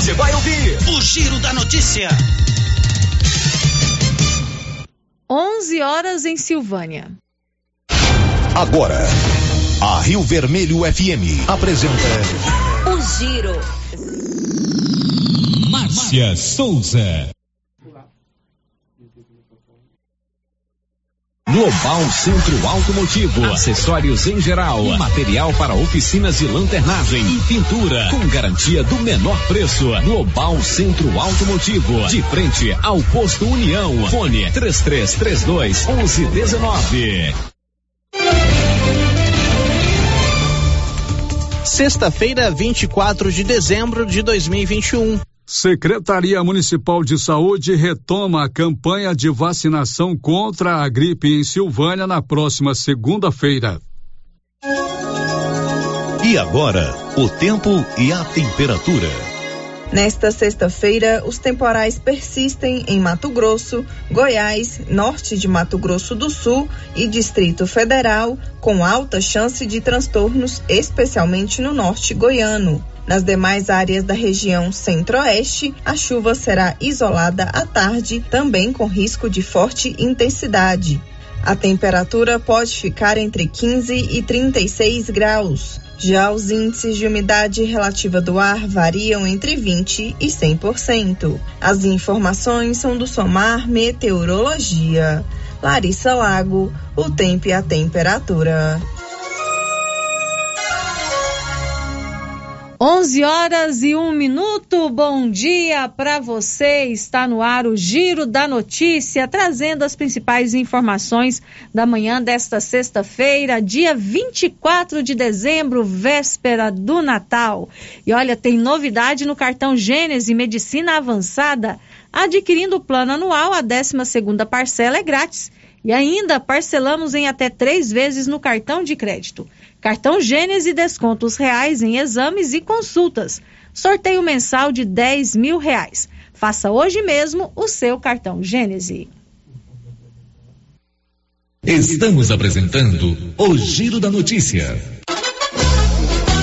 você vai ouvir o Giro da Notícia. 11 horas em Silvânia. Agora, a Rio Vermelho FM apresenta o Giro. Márcia Souza. Global Centro Automotivo, acessórios em geral, material para oficinas de lanternagem e pintura, com garantia do menor preço. Global Centro Automotivo, de frente ao posto União. Fone 3332 1119. Sexta-feira, 24 de dezembro de 2021. Secretaria Municipal de Saúde retoma a campanha de vacinação contra a gripe em Silvânia na próxima segunda-feira. E agora, o tempo e a temperatura. Nesta sexta-feira, os temporais persistem em Mato Grosso, Goiás, norte de Mato Grosso do Sul e Distrito Federal, com alta chance de transtornos, especialmente no norte goiano. Nas demais áreas da região centro-oeste, a chuva será isolada à tarde, também com risco de forte intensidade. A temperatura pode ficar entre 15 e 36 graus. Já os índices de umidade relativa do ar variam entre 20 e 100%. As informações são do Somar Meteorologia. Larissa Lago, o tempo e a temperatura. 11 horas e um minuto. Bom dia para você. Está no ar o Giro da Notícia, trazendo as principais informações da manhã desta sexta-feira, dia 24 de dezembro, véspera do Natal. E olha, tem novidade no cartão Gênese Medicina Avançada. Adquirindo o plano anual, a 12 segunda parcela é grátis. E ainda parcelamos em até três vezes no cartão de crédito. Cartão Gênese descontos reais em exames e consultas. Sorteio mensal de 10 mil reais. Faça hoje mesmo o seu cartão Gênese. Estamos apresentando o Giro da Notícia.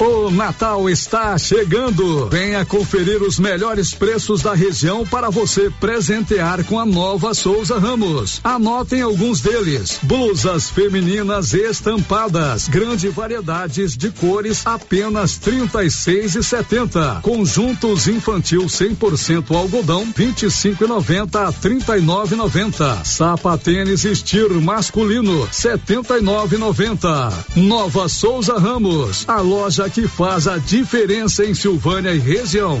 O Natal está chegando. Venha conferir os melhores preços da região para você presentear com a nova Souza Ramos. Anotem alguns deles: blusas femininas estampadas, grande variedades de cores, apenas trinta e seis e setenta. Conjuntos infantil 100% algodão, vinte e cinco e noventa a trinta e nove noventa. Sapatênis estilo masculino, setenta e nove noventa. Nova Souza Ramos, a loja que faz a diferença em Silvânia e região.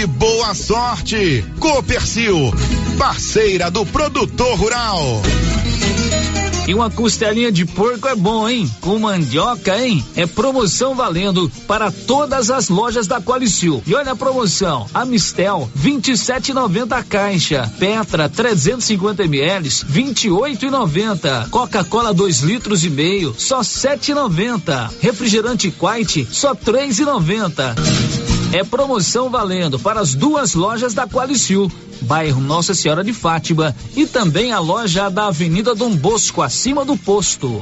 boa sorte. Copercil, parceira do produtor rural. E uma costelinha de porco é bom, hein? Com mandioca, hein? É promoção valendo para todas as lojas da Qualicil. E olha a promoção: Amistel 27,90 a caixa, Petra 350 ml 28,90, Coca-Cola 2 litros e meio só 7,90, refrigerante Quite só 3,90. É promoção valendo para as duas lojas da Qualicil, bairro Nossa Senhora de Fátima e também a loja da Avenida Dom Bosco, acima do posto.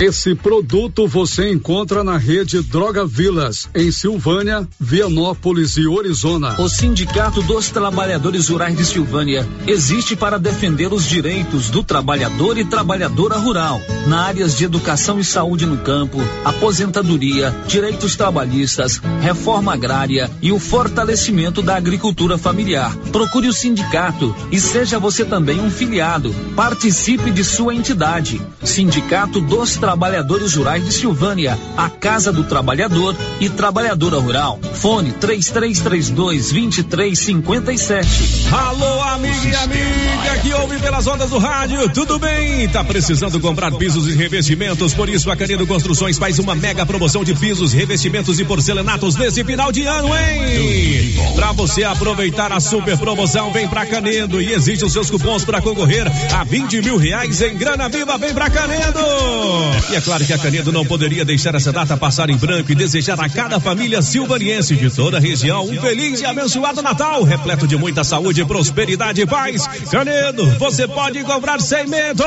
Esse produto você encontra na rede Droga Vilas, em Silvânia, Vianópolis e Orizona. O Sindicato dos Trabalhadores Rurais de Silvânia existe para defender os direitos do trabalhador e trabalhadora rural, na áreas de educação e saúde no campo, aposentadoria, direitos trabalhistas, reforma agrária e o fortalecimento da agricultura familiar. Procure o sindicato e seja você também um filiado. Participe de sua entidade. Sindicato dos Trabalhadores Rurais de Silvânia, a Casa do Trabalhador e Trabalhadora Rural. Fone 3332 2357. Alô, amiga e amiga que ouve pelas ondas do rádio, tudo bem? Tá precisando comprar pisos e revestimentos? Por isso a Canedo Construções faz uma mega promoção de pisos, revestimentos e porcelanatos nesse final de ano, hein? Pra você aproveitar a super promoção, vem pra Canedo e exige os seus cupons para concorrer a 20 mil reais em grana viva, vem pra Canedo! E é claro que a Canedo não poderia deixar essa data passar em branco e desejar a cada família silvaniense de toda a região um feliz e abençoado Natal, repleto de muita saúde, prosperidade e paz. Canedo, você pode comprar sem medo!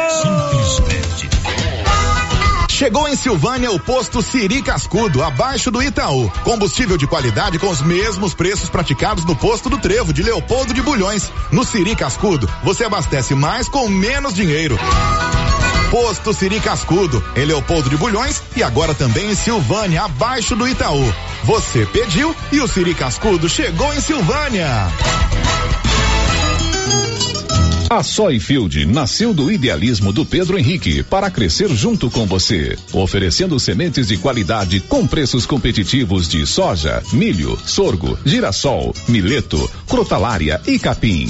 Chegou em Silvânia o posto Siri Cascudo, abaixo do Itaú. Combustível de qualidade com os mesmos preços praticados no posto do Trevo de Leopoldo de Bulhões. No Siri Cascudo, você abastece mais com menos dinheiro. Posto Siri Cascudo, em Leopoldo de Bulhões e agora também em Silvânia, abaixo do Itaú. Você pediu e o Siri Cascudo chegou em Silvânia. A Soyfield nasceu do idealismo do Pedro Henrique para crescer junto com você, oferecendo sementes de qualidade com preços competitivos de soja, milho, sorgo, girassol, mileto, crotalária e capim.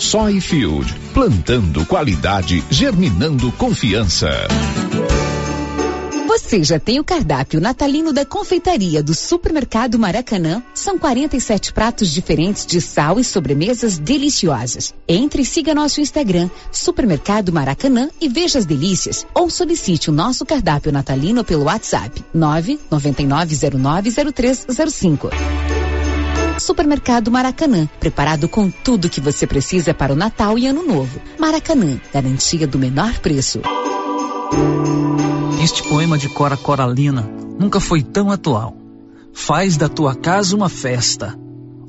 Soyfield, plantando qualidade, germinando confiança. Você já tem o cardápio natalino da confeitaria do Supermercado Maracanã? São 47 pratos diferentes de sal e sobremesas deliciosas. Entre e siga nosso Instagram, Supermercado Maracanã e veja as delícias. Ou solicite o nosso cardápio natalino pelo WhatsApp 999090305. Supermercado Maracanã, preparado com tudo que você precisa para o Natal e Ano Novo. Maracanã, garantia do menor preço. Este poema de Cora Coralina nunca foi tão atual. Faz da tua casa uma festa.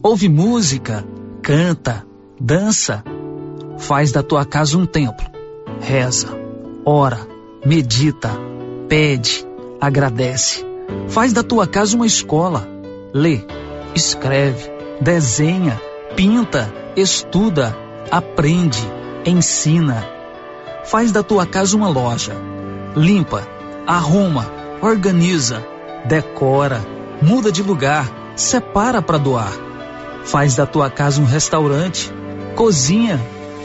Ouve música, canta, dança. Faz da tua casa um templo. Reza, ora, medita, pede, agradece. Faz da tua casa uma escola. Lê, escreve, desenha, pinta, estuda, aprende, ensina. Faz da tua casa uma loja. Limpa, arruma, organiza, decora, muda de lugar, separa para doar. Faz da tua casa um restaurante, cozinha,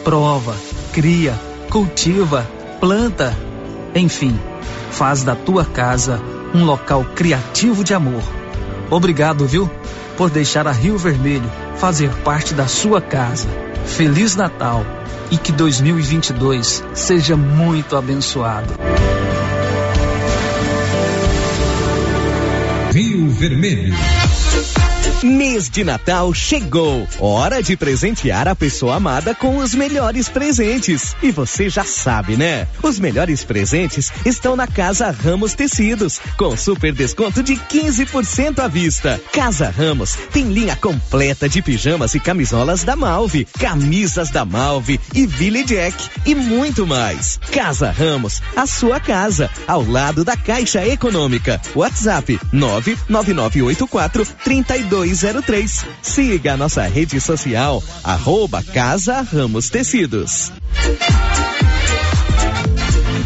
prova, cria, cultiva, planta, enfim, faz da tua casa um local criativo de amor. Obrigado, viu, por deixar a Rio Vermelho fazer parte da sua casa. Feliz Natal e que 2022 seja muito abençoado. Vermelho. Mês de Natal chegou. Hora de presentear a pessoa amada com os melhores presentes. E você já sabe, né? Os melhores presentes estão na Casa Ramos Tecidos, com super desconto de 15% à vista. Casa Ramos tem linha completa de pijamas e camisolas da Malve, camisas da Malve e Billy Jack e muito mais. Casa Ramos, a sua casa, ao lado da Caixa Econômica. WhatsApp 99984 32 3203. Siga a nossa rede social, arroba Casa Ramos Tecidos.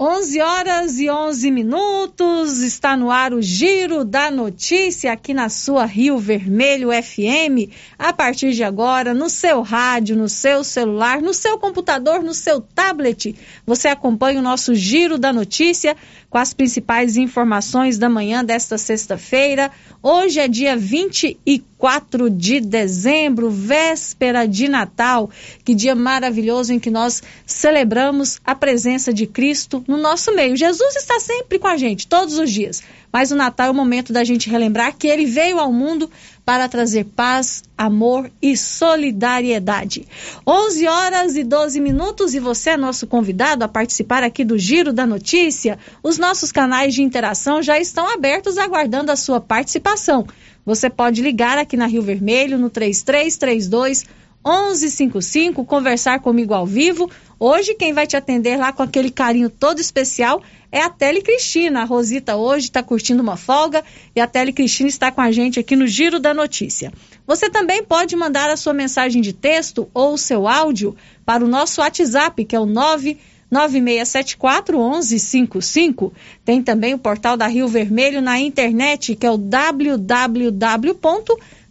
11 horas e 11 minutos, está no ar o Giro da Notícia aqui na sua Rio Vermelho FM. A partir de agora, no seu rádio, no seu celular, no seu computador, no seu tablet, você acompanha o nosso Giro da Notícia com as principais informações da manhã desta sexta-feira. Hoje é dia 24 de dezembro, véspera de Natal. Que dia maravilhoso em que nós celebramos a presença de Cristo no nosso meio. Jesus está sempre com a gente, todos os dias. Mas o Natal é o momento da gente relembrar que ele veio ao mundo para trazer paz, amor e solidariedade. 11 horas e 12 minutos e você é nosso convidado a participar aqui do Giro da Notícia. Os nossos canais de interação já estão abertos aguardando a sua participação. Você pode ligar aqui na Rio Vermelho no 3332 1155, conversar comigo ao vivo. Hoje quem vai te atender lá com aquele carinho todo especial é a Tele Cristina. A Rosita hoje está curtindo uma folga e a Tele Cristina está com a gente aqui no Giro da Notícia. Você também pode mandar a sua mensagem de texto ou o seu áudio para o nosso WhatsApp, que é o 99674 1155. Tem também o portal da Rio Vermelho na internet, que é o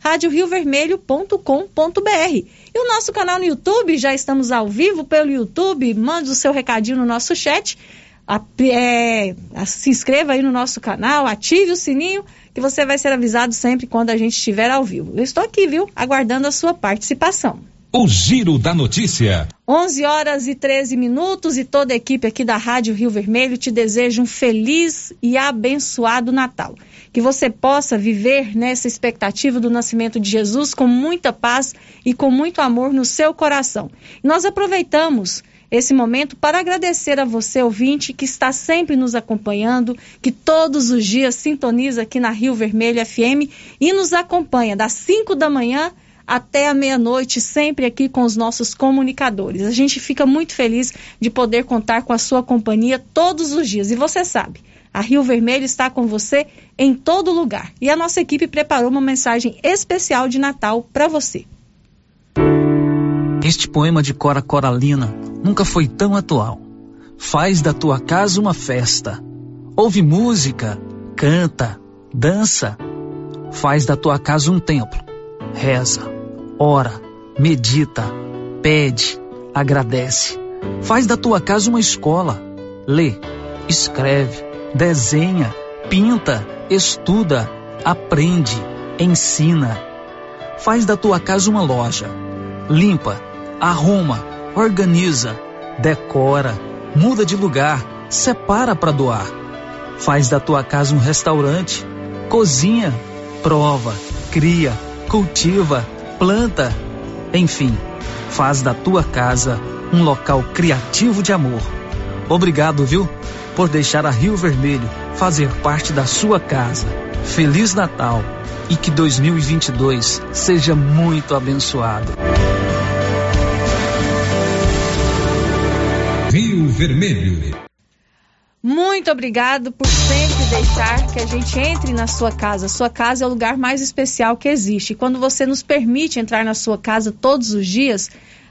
www.radioriovermelho.com.br. E o nosso canal no YouTube, já estamos ao vivo pelo YouTube. Mande o seu recadinho no nosso chat a, é, a, se inscreva aí no nosso canal, ative o sininho, que você vai ser avisado sempre quando a gente estiver ao vivo. Eu estou aqui, viu? Aguardando a sua participação. O Giro da Notícia. 11 horas e 13 minutos e toda a equipe aqui da Rádio Rio Vermelho te deseja um feliz e abençoado Natal. Que você possa viver nessa expectativa do nascimento de Jesus com muita paz e com muito amor no seu coração. Nós aproveitamos esse momento para agradecer a você, ouvinte, que está sempre nos acompanhando, que todos os dias sintoniza aqui na Rio Vermelho FM e nos acompanha das 5 da manhã até a meia-noite, sempre aqui com os nossos comunicadores. A gente fica muito feliz de poder contar com a sua companhia todos os dias. E você sabe, a Rio Vermelho está com você em todo lugar. E a nossa equipe preparou uma mensagem especial de Natal para você. Este poema de Cora Coralina nunca foi tão atual. Faz da tua casa uma festa. Ouve música, canta, dança. Faz da tua casa um templo. Reza, ora, medita, pede, agradece. Faz da tua casa uma escola. Lê, escreve, desenha, pinta, estuda, aprende, ensina. Faz da tua casa uma loja. Limpa, arruma, organiza, decora, muda de lugar, separa para doar. Faz da tua casa um restaurante, cozinha, prova, cria, cultiva, planta, enfim, faz da tua casa um local criativo de amor. Obrigado, viu, por deixar a Rio Vermelho fazer parte da sua casa. Feliz Natal e que 2022 seja muito abençoado. Rio Vermelho. Muito obrigado por sempre deixar que a gente entre na sua casa. Sua casa é o lugar mais especial que existe. E quando você nos permite entrar na sua casa todos os dias,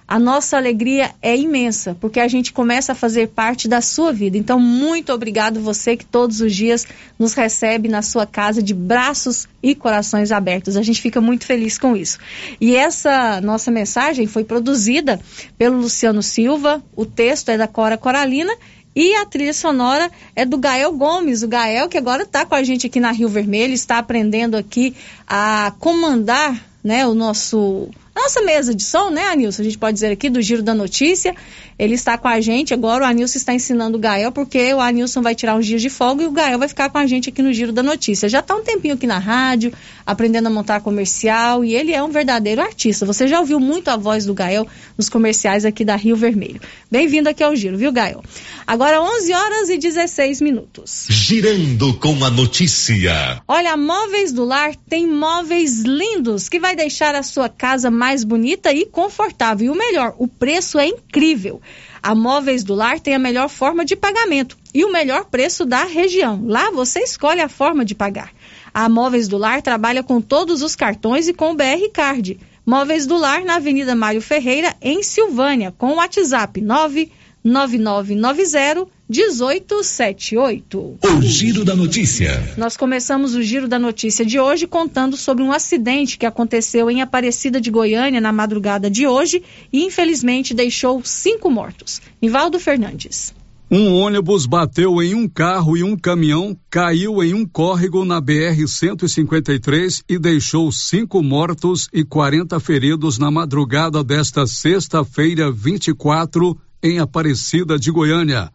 a nossa alegria é imensa, porque a gente começa a fazer parte da sua vida. Então, muito obrigado você que todos os dias nos recebe na sua casa de braços e corações abertos. A gente fica muito feliz com isso. E essa nossa mensagem foi produzida pelo Luciano Silva, o texto é da Cora Coralina e a trilha sonora é do Gael Gomes, o Gael que agora está com a gente aqui na Rio Vermelho, está aprendendo aqui a comandar né, o nosso nossa mesa de som, né, Anilson? A gente pode dizer aqui do Giro da Notícia. Ele está com a gente agora. O Anilson está ensinando o Gael, porque o Anilson vai tirar uns dias de folga e o Gael vai ficar com a gente aqui no Giro da Notícia. Já está um tempinho aqui na rádio, aprendendo a montar comercial e ele é um verdadeiro artista. Você já ouviu muito a voz do Gael nos comerciais aqui da Rio Vermelho. Bem-vindo aqui ao Giro, viu, Gael? Agora 11 horas e 16 minutos. Girando com a notícia. Olha, a Móveis do Lar tem móveis lindos que vai deixar a sua casa mais mais bonita e confortável. E o melhor, o preço é incrível. A Móveis do Lar tem a melhor forma de pagamento e o melhor preço da região. Lá você escolhe a forma de pagar. A Móveis do Lar trabalha com todos os cartões e com o BR Card. Móveis do Lar na Avenida Mário Ferreira, em Silvânia, com o WhatsApp 99990 1878. O Giro da Notícia. Nós começamos o Giro da Notícia de hoje contando sobre um acidente que aconteceu em Aparecida de Goiânia na madrugada de hoje e infelizmente deixou cinco mortos. Nivaldo Fernandes. Um ônibus bateu em um carro e um caminhão caiu em um córrego na BR-153 e deixou cinco mortos e 40 feridos na madrugada desta sexta-feira, 24, em Aparecida de Goiânia.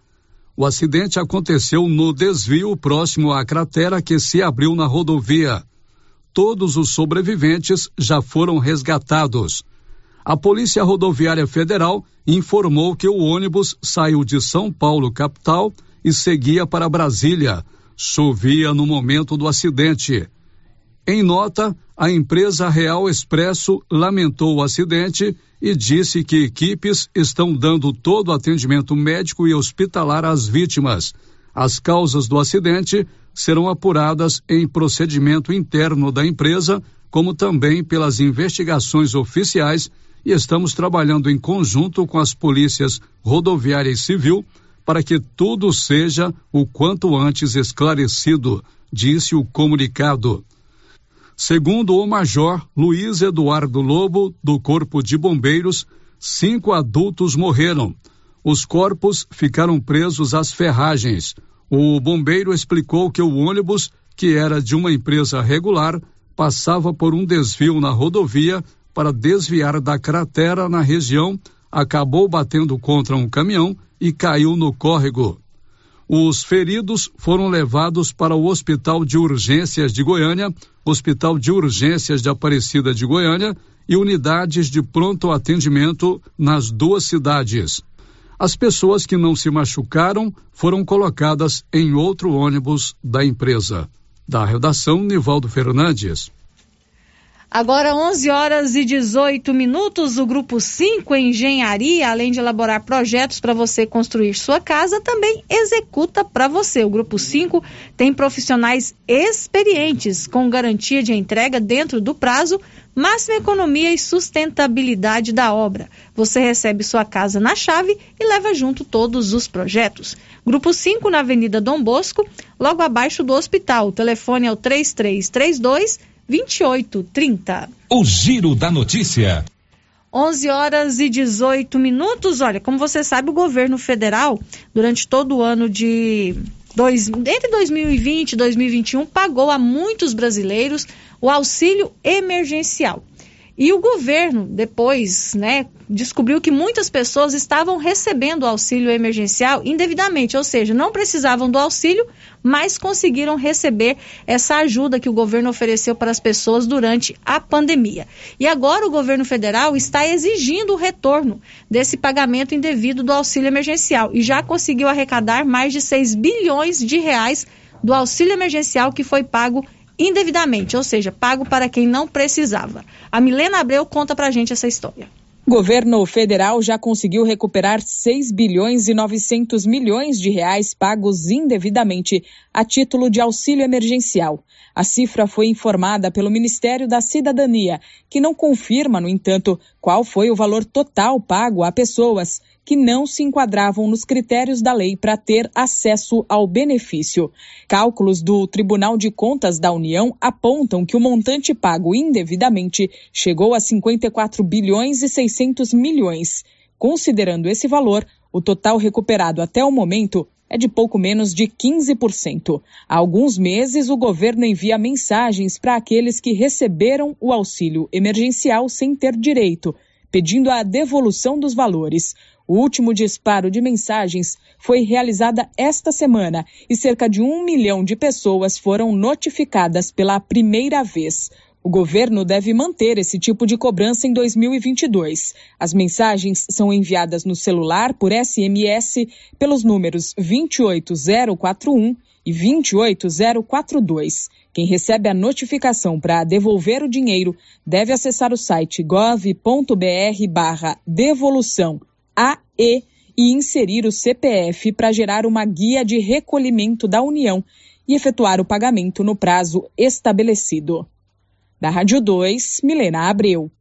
O acidente aconteceu no desvio próximo à cratera que se abriu na rodovia. Todos os sobreviventes já foram resgatados. A Polícia Rodoviária Federal informou que o ônibus saiu de São Paulo, capital, e seguia para Brasília. Chovia no momento do acidente. Em nota, a empresa Real Expresso lamentou o acidente e disse que equipes estão dando todo o atendimento médico e hospitalar às vítimas. As causas do acidente serão apuradas em procedimento interno da empresa, como também pelas investigações oficiais, e estamos trabalhando em conjunto com as polícias rodoviária e civil para que tudo seja o quanto antes esclarecido, disse o comunicado. Segundo o Major Luiz Eduardo Lobo, do Corpo de Bombeiros, cinco adultos morreram. Os corpos ficaram presos às ferragens. O bombeiro explicou que o ônibus, que era de uma empresa regular, passava por um desvio na rodovia para desviar da cratera na região, acabou batendo contra um caminhão e caiu no córrego. Os feridos foram levados para o Hospital de Urgências de Goiânia, Hospital de Urgências de Aparecida de Goiânia e unidades de pronto atendimento nas duas cidades. As pessoas que não se machucaram foram colocadas em outro ônibus da empresa. Da redação, Nivaldo Fernandes. Agora 11 horas e 18 minutos, o grupo 5 Engenharia, além de elaborar projetos para você construir sua casa, também executa para você. O grupo 5 tem profissionais experientes com garantia de entrega dentro do prazo, máxima economia e sustentabilidade da obra. Você recebe sua casa na chave e leva junto todos os projetos. Grupo 5 na Avenida Dom Bosco, logo abaixo do hospital. O telefone é o 3332 2830. O Giro da Notícia. 11 horas e 18 minutos. Olha, como você sabe, o governo federal, durante todo o ano de. Dois, entre 2020 e 2021, pagou a muitos brasileiros o auxílio emergencial. E o governo, depois, né, descobriu que muitas pessoas estavam recebendo o auxílio emergencial indevidamente, ou seja, não precisavam do auxílio, mas conseguiram receber essa ajuda que o governo ofereceu para as pessoas durante a pandemia. E agora o governo federal está exigindo o retorno desse pagamento indevido do auxílio emergencial e já conseguiu arrecadar mais de 6 bilhões de reais do auxílio emergencial que foi pago indevidamente, ou seja, pago para quem não precisava. A Milena Abreu conta pra gente essa história. O governo federal já conseguiu recuperar 6 bilhões e 900 milhões de reais pagos indevidamente a título de auxílio emergencial. A cifra foi informada pelo Ministério da Cidadania, que não confirma, no entanto, qual foi o valor total pago a pessoas que não se enquadravam nos critérios da lei para ter acesso ao benefício. Cálculos do Tribunal de Contas da União apontam que o montante pago indevidamente chegou a 54 bilhões e 600 milhões. Considerando esse valor, o total recuperado até o momento é de pouco menos de 15%. Há alguns meses, o governo envia mensagens para aqueles que receberam o auxílio emergencial sem ter direito, pedindo a devolução dos valores. O último disparo de mensagens foi realizada esta semana e cerca de um milhão de pessoas foram notificadas pela primeira vez. O governo deve manter esse tipo de cobrança em 2022. As mensagens são enviadas no celular por SMS pelos números 28041 e 28042. Quem recebe a notificação para devolver o dinheiro deve acessar o site gov.br/barra devolução AE e inserir o CPF para gerar uma guia de recolhimento da União e efetuar o pagamento no prazo estabelecido. Da Rádio 2, Milena Abreu.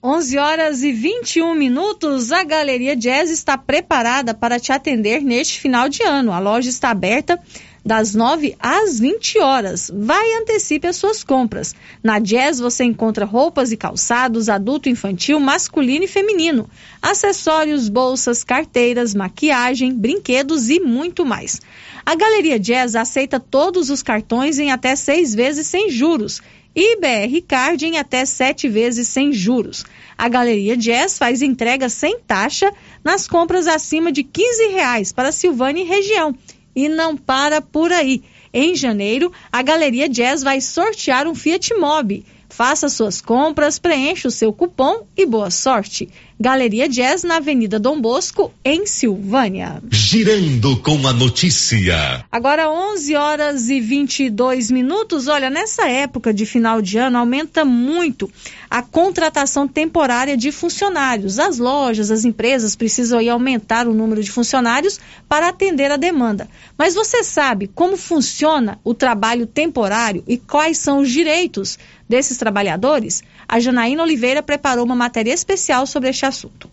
11 horas e 21 minutos. A Galeria Jazz está preparada para te atender neste final de ano. A loja está aberta das 9 às 20 horas. Vai e antecipe as suas compras. Na Jazz você encontra roupas e calçados adulto, infantil, masculino e feminino, acessórios, bolsas, carteiras, maquiagem, brinquedos e muito mais. A Galeria Jazz aceita todos os cartões em até seis vezes sem juros e BR Card em até sete vezes sem juros. A Galeria Jazz faz entrega sem taxa nas compras acima de 15 reais para Silvânia e região e não para por aí. Em janeiro, a Galeria Jazz vai sortear um Fiat Mobi. Faça suas compras, preencha o seu cupom e boa sorte. Galeria Jazz na Avenida Dom Bosco, em Silvânia. Girando com a notícia. Agora 11 horas e 22 minutos. Olha, nessa época de final de ano aumenta muito a contratação temporária de funcionários. As lojas, as empresas precisam aí aumentar o número de funcionários para atender a demanda. Mas você sabe como funciona o trabalho temporário e quais são os direitos desses trabalhadores? A Janaína Oliveira preparou uma matéria especial sobre este assunto.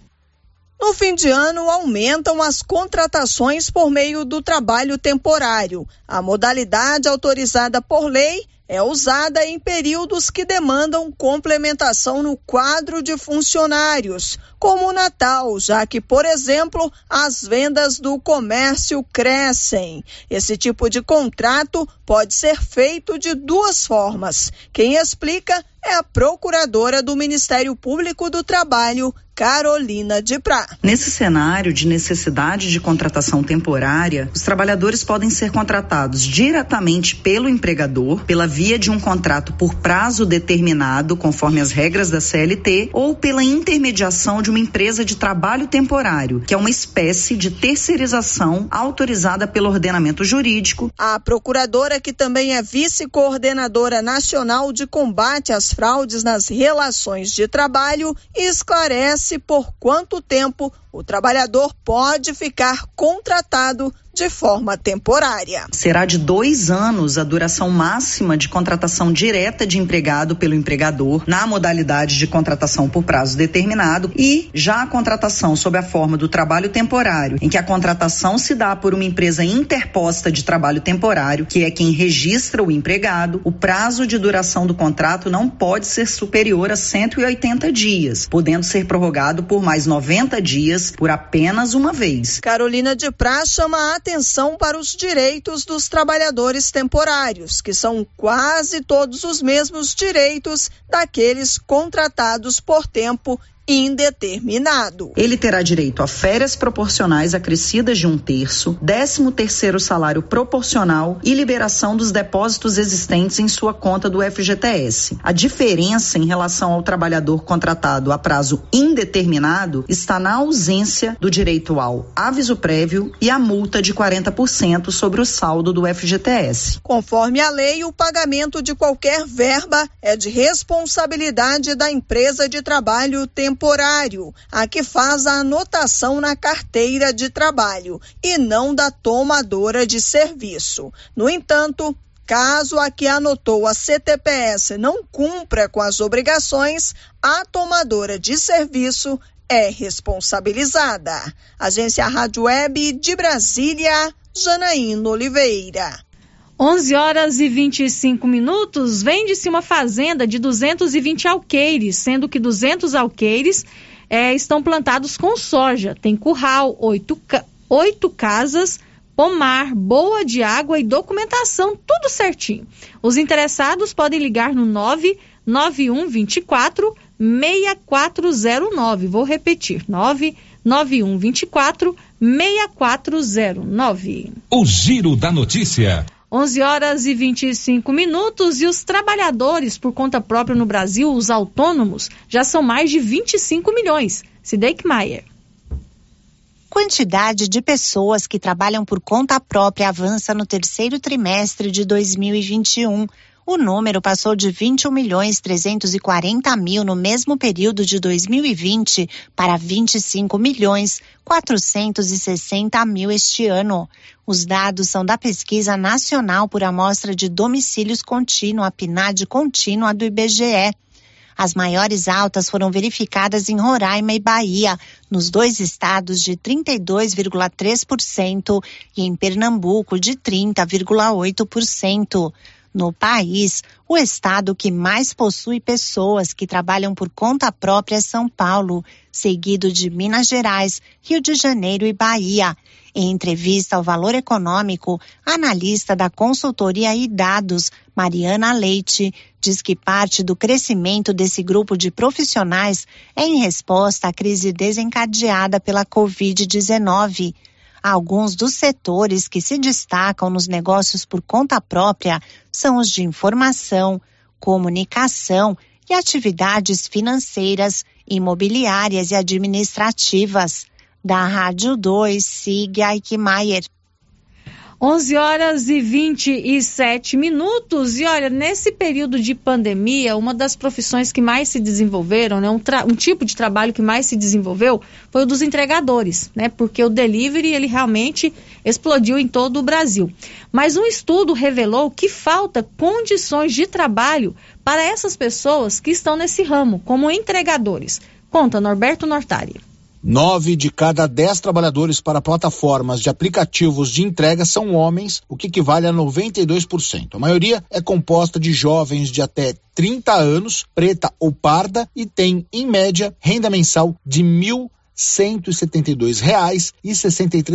No fim de ano, aumentam as contratações por meio do trabalho temporário. A modalidade autorizada por lei é usada em períodos que demandam complementação no quadro de funcionários, como o Natal, já que, por exemplo, as vendas do comércio crescem. Esse tipo de contrato pode ser feito de duas formas. Quem explica é a procuradora do Ministério Público do Trabalho, Carolina de Prá. Nesse cenário de necessidade de contratação temporária, os trabalhadores podem ser contratados diretamente pelo empregador, pela via de um contrato por prazo determinado, conforme as regras da CLT, ou pela intermediação de uma empresa de trabalho temporário, que é uma espécie de terceirização autorizada pelo ordenamento jurídico. A procuradora, que também é vice-coordenadora nacional de combate às fraudes nas relações de trabalho, esclarece por quanto tempo o trabalhador pode ficar contratado de forma temporária. Será de dois anos a duração máxima de contratação direta de empregado pelo empregador na modalidade de contratação por prazo determinado e já a contratação sob a forma do trabalho temporário, em que a contratação se dá por uma empresa interposta de trabalho temporário, que é quem registra o empregado, o prazo de duração do contrato não pode ser superior a 180 dias, podendo ser prorrogado por mais 90 dias por apenas uma vez. Carolina de Prá chama a atenção para os direitos dos trabalhadores temporários, que são quase todos os mesmos direitos daqueles contratados por tempo indeterminado. Ele terá direito a férias proporcionais acrescidas de um terço, décimo terceiro salário proporcional e liberação dos depósitos existentes em sua conta do FGTS. A diferença em relação ao trabalhador contratado a prazo indeterminado está na ausência do direito ao aviso prévio e a multa de 40% sobre o saldo do FGTS. Conforme a lei, o pagamento de qualquer verba é de responsabilidade da empresa de trabalho temporário temporário, a que faz a anotação na carteira de trabalho e não da tomadora de serviço. No entanto, Caso a que anotou a CTPS não cumpra com as obrigações, a tomadora de serviço é responsabilizada. Agência Rádio Web de Brasília, Janaína Oliveira. 11 horas e 25 minutos. Vende-se uma fazenda de 220 alqueires, sendo que 200 alqueires é, estão plantados com soja. Tem curral, oito, oito casas pomar, boa de água e documentação, tudo certinho. Os interessados podem ligar no 99124 6409. Vou repetir: 99124 6409. O Giro da Notícia. 11 horas e 25 minutos e os trabalhadores por conta própria no Brasil, os autônomos, já são mais de 25 milhões. Sideik Maier quantidade de pessoas que trabalham por conta própria avança no terceiro trimestre de 2021. O número passou de 21 milhões 340 mil no mesmo período de 2020 para 25 milhões 460 mil este ano. Os dados são da Pesquisa Nacional por Amostra de Domicílios Contínua, PNAD contínua do IBGE. As maiores altas foram verificadas em Roraima e Bahia, nos dois estados de 32,3% e em Pernambuco de 30,8%. No país, o estado que mais possui pessoas que trabalham por conta própria é São Paulo, seguido de Minas Gerais, Rio de Janeiro e Bahia. Em entrevista ao Valor Econômico, analista da consultoria e dados, Mariana Leite, diz que parte do crescimento desse grupo de profissionais é em resposta à crise desencadeada pela Covid-19. Alguns dos setores que se destacam nos negócios por conta própria são os de informação, comunicação e atividades financeiras, imobiliárias e administrativas. Da Rádio 2, siga Eichmeier. 11 horas e 27 minutos. E olha, nesse período de pandemia, uma das profissões que mais se desenvolveram, né, um, um, tipo de trabalho que mais se desenvolveu foi o dos entregadores, né? Porque o delivery ele realmente explodiu em todo o Brasil. Mas um estudo revelou que falta condições de trabalho para essas pessoas que estão nesse ramo, como entregadores. Conta Norberto Nortari. Nove de cada dez trabalhadores para plataformas de aplicativos de entrega são homens, o que equivale a 92%. A maioria é composta de jovens de até 30 anos, preta ou parda, e tem, em média, renda mensal de mil R$ reais e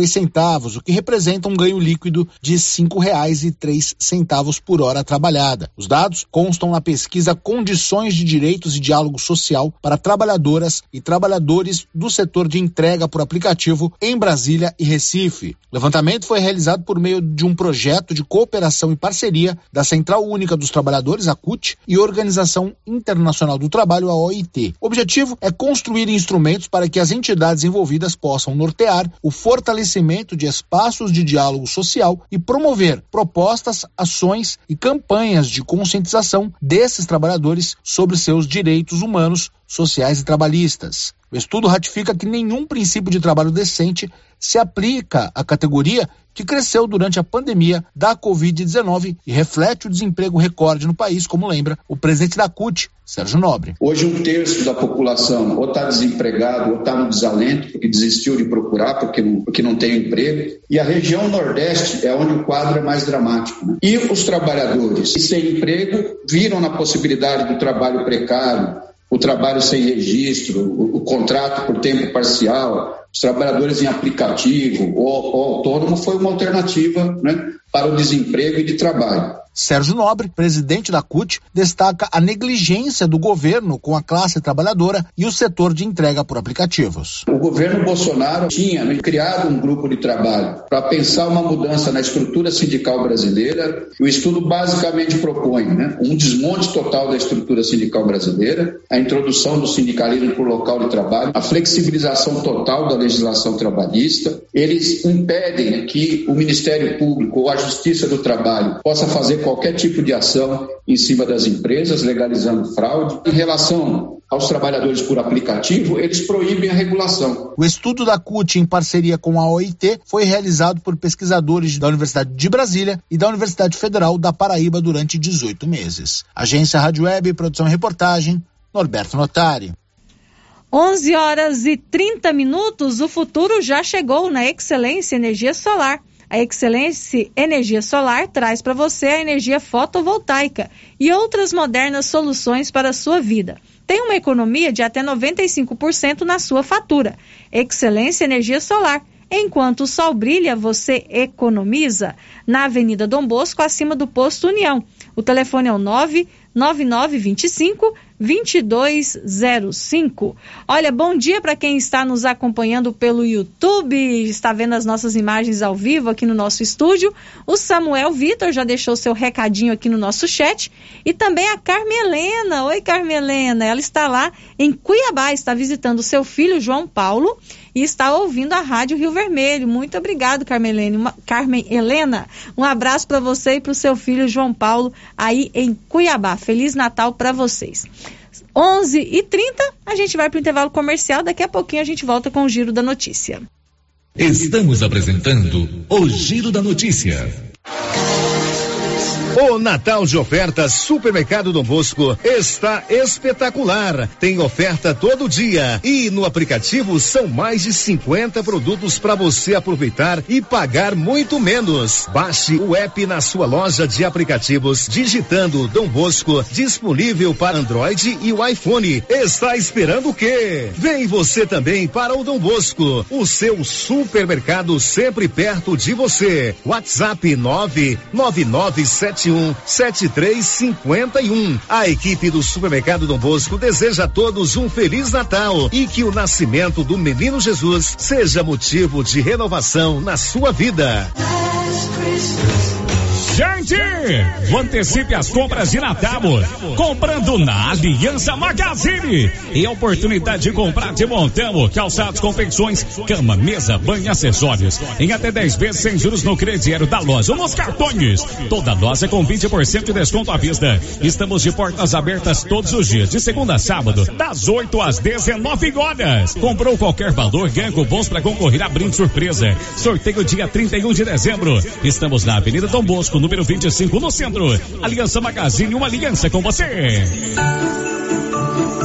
centavos, o que representa um ganho líquido de R$ reais e três centavos por hora trabalhada. Os dados constam na pesquisa Condições de Direitos e Diálogo Social para trabalhadoras e trabalhadores do setor de entrega por aplicativo em Brasília e Recife. O levantamento foi realizado por meio de um projeto de cooperação e parceria da Central Única dos Trabalhadores, a CUT, e Organização Internacional do Trabalho, a OIT. O objetivo é construir instrumentos para que as entidades entidades envolvidas possam nortear o fortalecimento de espaços de diálogo social e promover propostas, ações e campanhas de conscientização desses trabalhadores sobre seus direitos humanos, sociais e trabalhistas. O estudo ratifica que nenhum princípio de trabalho decente se aplica à categoria que cresceu durante a pandemia da Covid-19 e reflete o desemprego recorde no país, como lembra o presidente da CUT, Sérgio Nobre. Hoje, um terço da população ou está desempregado ou está no desalento, porque desistiu de procurar, porque não, porque não tem emprego. E a região Nordeste é onde o quadro é mais dramático. Né? E os trabalhadores sem emprego viram na possibilidade do trabalho precário, o trabalho sem registro, o, o contrato por tempo parcial, os trabalhadores em aplicativo ou, ou autônomo foi uma alternativa né, para o desemprego e de trabalho. Sérgio Nobre, presidente da CUT, destaca a negligência do governo com a classe trabalhadora e o setor de entrega por aplicativos. O governo Bolsonaro tinha né, criado um grupo de trabalho para pensar uma mudança na estrutura sindical brasileira. O estudo basicamente propõe né, um desmonte total da estrutura sindical brasileira, a introdução do sindicalismo por local de trabalho, a flexibilização total da legislação trabalhista, eles impedem que o Ministério Público ou a Justiça do Trabalho possa fazer qualquer tipo de ação em cima das empresas, legalizando fraude. Em relação aos trabalhadores por aplicativo, eles proíbem a regulação. O estudo da CUT, em parceria com a OIT, foi realizado por pesquisadores da Universidade de Brasília e da Universidade Federal da Paraíba durante 18 meses. Agência Rádio Web, produção e reportagem, Norberto Notari. 11 horas e 30 minutos, o futuro já chegou na Excelência Energia Solar. A Excelência Energia Solar traz para você a energia fotovoltaica e outras modernas soluções para a sua vida. Tem uma economia de até 95% na sua fatura. Excelência Energia Solar. Enquanto o sol brilha, você economiza. Na Avenida Dom Bosco, acima do posto União. O telefone é o 99925 2205. Olha, bom dia para quem está nos acompanhando pelo YouTube, está vendo as nossas imagens ao vivo aqui no nosso estúdio. O Samuel Vitor já deixou seu recadinho aqui no nosso chat e também a Carmelena. Oi, Carmelena, ela está lá em Cuiabá, está visitando seu filho João Paulo e está ouvindo a Rádio Rio Vermelho. Muito obrigado, Carmelene. Uma, Carmen Helena. Um abraço para você e para o seu filho João Paulo aí em Cuiabá. Feliz Natal para vocês. 11 e 30 a gente vai para o intervalo comercial. Daqui a pouquinho a gente volta com o Giro da Notícia. Estamos apresentando o Giro da Notícia. O Natal de Ofertas Supermercado Dom Bosco está espetacular. Tem oferta todo dia e no aplicativo são mais de 50 produtos para você aproveitar e pagar muito menos. Baixe o app na sua loja de aplicativos digitando Dom Bosco, disponível para Android e o iPhone. Está esperando o quê? Vem você também para o Dom Bosco, o seu supermercado sempre perto de você. WhatsApp 99977 21 7351. A equipe do Supermercado Dom Bosco deseja a todos um feliz Natal e que o nascimento do menino Jesus seja motivo de renovação na sua vida. Last Gente, antecipe as compras de Natal comprando na Aliança Magazine. E a oportunidade de comprar de montão, calçados, confecções, cama, mesa, banho, acessórios. Em até 10 vezes sem juros no crediário da loja ou nos cartões. Toda loja com 20% de desconto à vista. Estamos de portas abertas todos os dias, de segunda a sábado, das 8 às 19 horas. Comprou qualquer valor, ganha cupons para concorrer a brinde surpresa. Sorteio dia 31 de dezembro. Estamos na Avenida Dom Bosco, número 25 no centro. Aliança Magazine, uma aliança com você.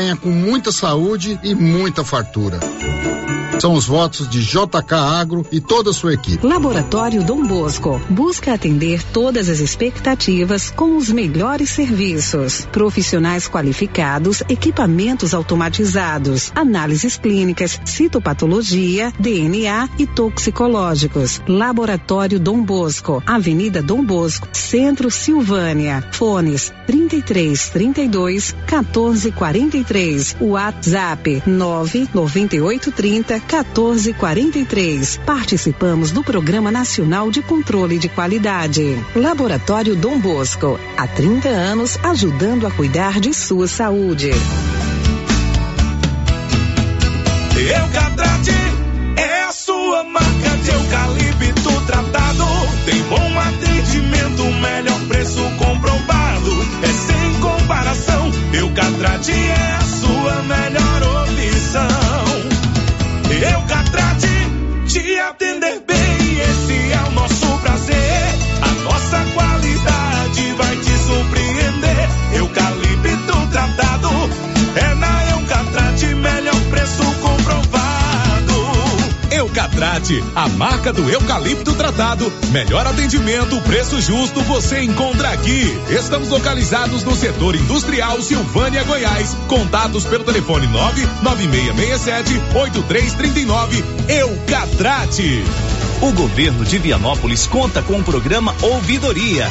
venha com muita saúde e muita fartura. São os votos de JK Agro e toda a sua equipe. Laboratório Dom Bosco busca atender todas as expectativas com os melhores serviços. Profissionais qualificados, equipamentos automatizados, análises clínicas, citopatologia, DNA e toxicológicos. Laboratório Dom Bosco, Avenida Dom Bosco, Centro Silvânia. Fones 33 32 14 43. WhatsApp 998 30 1443. Participamos do Programa Nacional de Controle de Qualidade. Laboratório Dom Bosco, há 30 anos ajudando a cuidar de sua saúde. Eucatrate é a sua marca de eucalipto tratado. Tem bom atendimento, melhor preço comprovado. É sem comparação. Eucatrate é a melhor Catrat, a marca do eucalipto tratado. Melhor atendimento, preço justo, você encontra aqui. Estamos localizados no setor industrial Silvânia, Goiás. Contatos pelo telefone 99667 8339. Eucatrate. O governo de Vianópolis conta com o programa Ouvidoria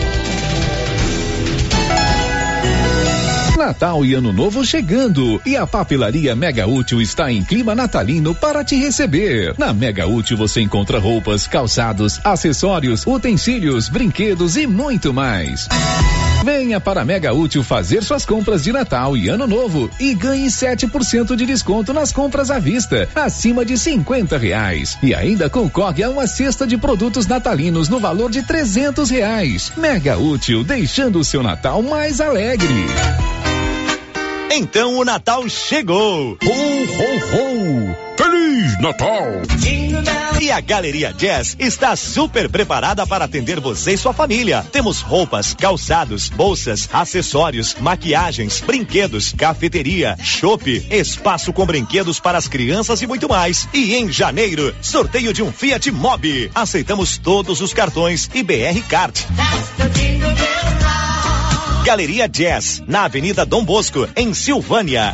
Natal e Ano Novo chegando e a papelaria Mega Útil está em clima natalino para te receber. Na Mega Útil você encontra roupas, calçados, acessórios, utensílios, brinquedos e muito mais. Venha para Mega Útil fazer suas compras de Natal e Ano Novo e ganhe 7% de desconto nas compras à vista, acima de 50 reais. E ainda concorre a uma cesta de produtos natalinos no valor de 300 reais. Mega Útil, deixando o seu Natal mais alegre. Então o Natal chegou! Ho, ho, ho! Feliz Natal! E a Galeria Jazz está super preparada para atender você e sua família. Temos roupas, calçados, bolsas, acessórios, maquiagens, brinquedos, cafeteria, chopp, espaço com brinquedos para as crianças e muito mais. E em janeiro, sorteio de um Fiat Mobi. Aceitamos todos os cartões e BR Card. Galeria Jazz, na Avenida Dom Bosco, em Silvânia.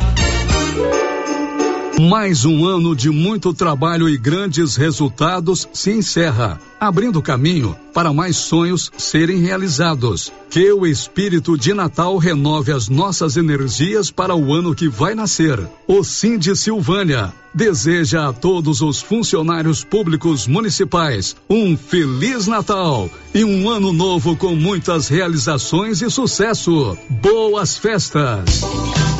Mais um ano de muito trabalho e grandes resultados se encerra, abrindo caminho para mais sonhos serem realizados. Que o espírito de Natal renove as nossas energias para o ano que vai nascer. O de Silvânia deseja a todos os funcionários públicos municipais um feliz Natal e um ano novo com muitas realizações e sucesso. Boas festas!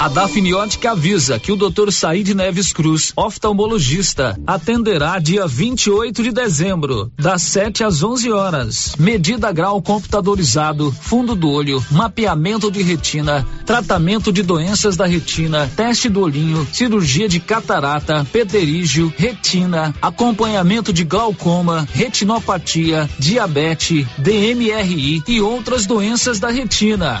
A Dafniótica avisa que o Dr. Said Neves Cruz, oftalmologista, atenderá dia 28 de dezembro, das 7 às 11 horas. Medida grau computadorizado, fundo do olho, mapeamento de retina, tratamento de doenças da retina, teste do olhinho, cirurgia de catarata, pterígio, retina, acompanhamento de glaucoma, retinopatia, diabetes, DMRI e outras doenças da retina.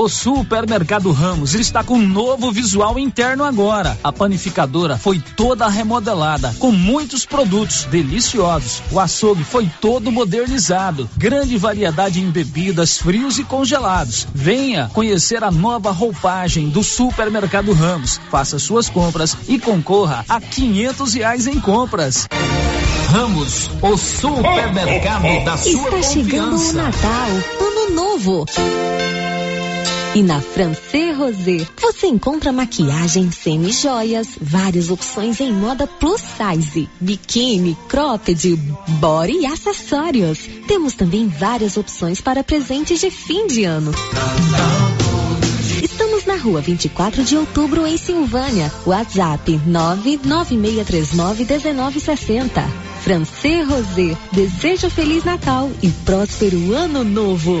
O Supermercado Ramos está com um novo visual interno agora. A panificadora foi toda remodelada, com muitos produtos deliciosos. O açougue foi todo modernizado. Grande variedade em bebidas, frios e congelados. Venha conhecer a nova roupagem do Supermercado Ramos. Faça suas compras e concorra a quinhentos reais em compras. Ramos, o supermercado da sua Está confiança. chegando o Natal, Ano Novo. E na Francê Rosé, você encontra maquiagem semi-joias, várias opções em moda plus size, biquíni, cropped, body e acessórios. Temos também várias opções para presentes de fim de ano. Estamos na rua 24 de outubro, em Silvânia. WhatsApp 996391960. Francê Rosé, desejo Feliz Natal e próspero Ano Novo.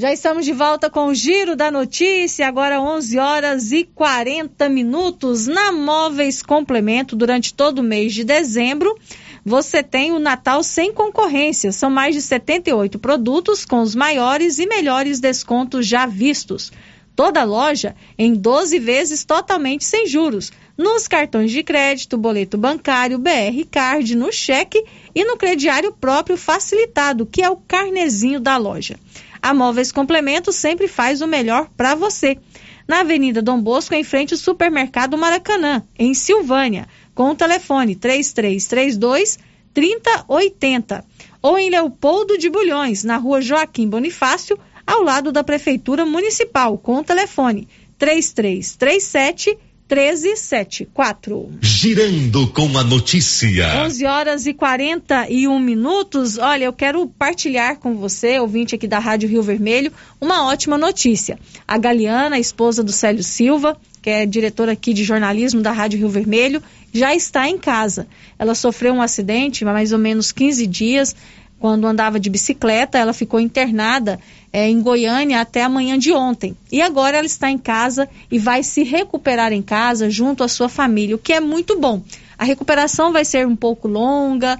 Já estamos de volta com o Giro da Notícia, agora 11 horas e 40 minutos. Na Móveis Complemento, durante todo o mês de dezembro, você tem o Natal sem concorrência. São mais de 78 produtos com os maiores e melhores descontos já vistos. Toda loja em 12 vezes totalmente sem juros. Nos cartões de crédito, boleto bancário, BR Card, no cheque e no crediário próprio facilitado, que é o carnezinho da loja. A Móveis Complemento sempre faz o melhor para você. Na Avenida Dom Bosco, em frente ao Supermercado Maracanã, em Silvânia, com o telefone 3332 3080. Ou em Leopoldo de Bulhões, na rua Joaquim Bonifácio, ao lado da Prefeitura Municipal, com o telefone 3337 1374. Girando com a notícia. 11 horas e 41 minutos. Olha, eu quero partilhar com você, ouvinte aqui da Rádio Rio Vermelho, uma ótima notícia. A Galeana, esposa do Célio Silva, que é diretora aqui de jornalismo da Rádio Rio Vermelho, já está em casa. Ela sofreu um acidente há mais ou menos 15 dias quando andava de bicicleta, ela ficou internada é, em Goiânia até a manhã de ontem. E agora ela está em casa e vai se recuperar em casa junto à sua família, o que é muito bom. A recuperação vai ser um pouco longa,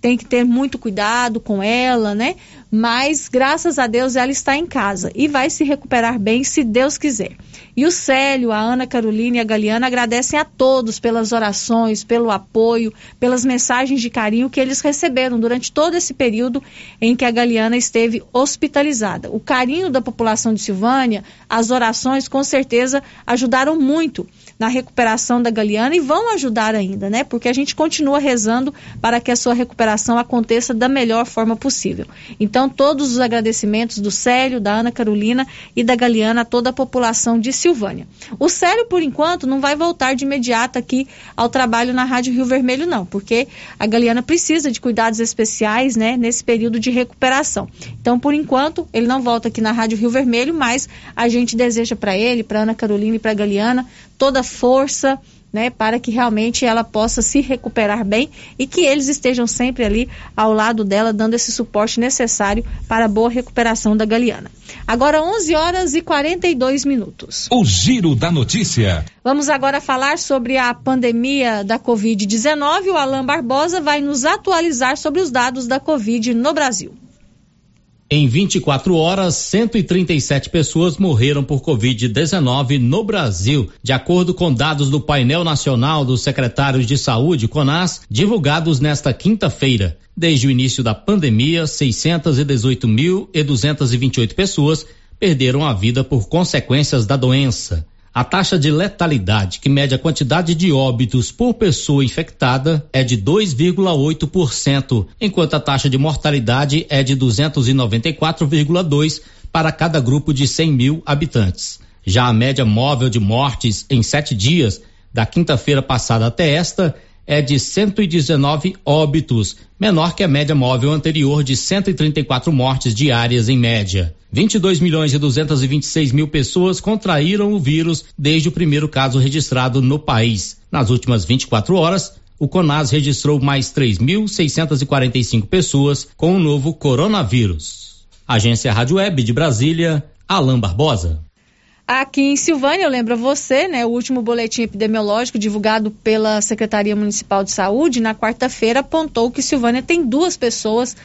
tem que ter muito cuidado com ela, né? Mas graças a Deus ela está em casa e vai se recuperar bem se Deus quiser. E o Célio, a Ana Carolina e a Galiana agradecem a todos pelas orações, pelo apoio, pelas mensagens de carinho que eles receberam durante todo esse período em que a Galiana esteve hospitalizada. O carinho da população de Silvânia, as orações com certeza ajudaram muito na recuperação da Galiana e vão ajudar ainda, né? Porque a gente continua rezando para que a sua recuperação aconteça da melhor forma possível. Então, todos os agradecimentos do Célio, da Ana Carolina e da Galiana a toda a população de Silvânia. O Célio, por enquanto, não vai voltar de imediato aqui ao trabalho na Rádio Rio Vermelho, não, porque a Galiana precisa de cuidados especiais, né, nesse período de recuperação. Então, por enquanto, ele não volta aqui na Rádio Rio Vermelho, mas a gente deseja para ele, para Ana Carolina e para Galiana toda força, né, para que realmente ela possa se recuperar bem e que eles estejam sempre ali ao lado dela, dando esse suporte necessário para a boa recuperação da Galiana. Agora 11 horas e 42 minutos. O Giro da Notícia. Vamos agora falar sobre a pandemia da Covid-19. O Alain Barbosa vai nos atualizar sobre os dados da Covid no Brasil. Em 24 horas, 137 pessoas morreram por Covid-19 no Brasil, de acordo com dados do painel nacional dos secretários de saúde, CONAS, divulgados nesta quinta-feira. Desde o início da pandemia, 618.228 pessoas perderam a vida por consequências da doença. A taxa de letalidade, que mede a quantidade de óbitos por pessoa infectada, é de 2,8%, enquanto a taxa de mortalidade é de 294,2 para cada grupo de 100 mil habitantes. Já a média móvel de mortes em sete dias, da quinta-feira passada até esta, é de 119 óbitos, menor que a média móvel anterior de 134 mortes diárias em média. 22 milhões e 226 mil pessoas contraíram o vírus desde o primeiro caso registrado no país. Nas últimas 24 horas, o CONAS registrou mais 3.645 pessoas com o novo coronavírus. Agência Rádio Web de Brasília, Alain Barbosa. Aqui em Silvânia, eu lembro você, né, o último boletim epidemiológico divulgado pela Secretaria Municipal de Saúde na quarta-feira apontou que Silvânia tem duas pessoas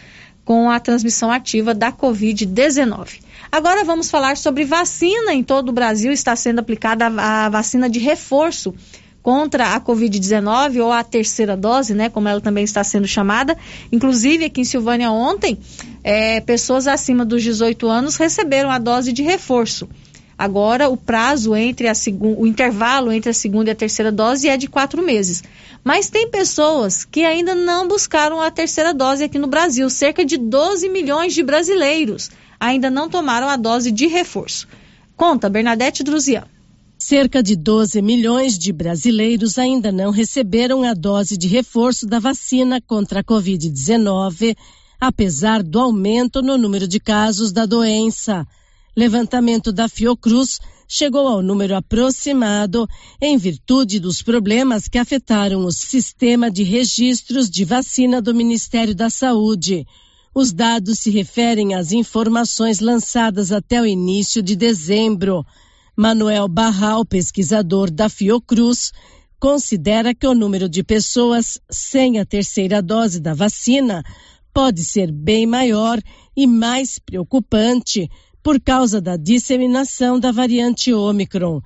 com a transmissão ativa da Covid-19. Agora vamos falar sobre vacina. Em todo o Brasil está sendo aplicada a vacina de reforço contra a Covid-19 ou a terceira dose, né, como ela também está sendo chamada. Inclusive, aqui em Silvânia ontem, é, pessoas acima dos 18 anos receberam a dose de reforço. Agora, o prazo entre a o intervalo entre a segunda e a terceira dose é de quatro meses. Mas tem pessoas que ainda não buscaram a terceira dose aqui no Brasil. Cerca de 12 milhões de brasileiros ainda não tomaram a dose de reforço. Conta, Bernadette Druzian. Cerca de 12 milhões de brasileiros ainda não receberam a dose de reforço da vacina contra a Covid-19, apesar do aumento no número de casos da doença. Levantamento da Fiocruz chegou ao número aproximado em virtude dos problemas que afetaram o sistema de registros de vacina do Ministério da Saúde. Os dados se referem às informações lançadas até o início de dezembro. Manuel Barral, pesquisador da Fiocruz, considera que o número de pessoas sem a terceira dose da vacina pode ser bem maior e mais preocupante por causa da disseminação da variante Ômicron.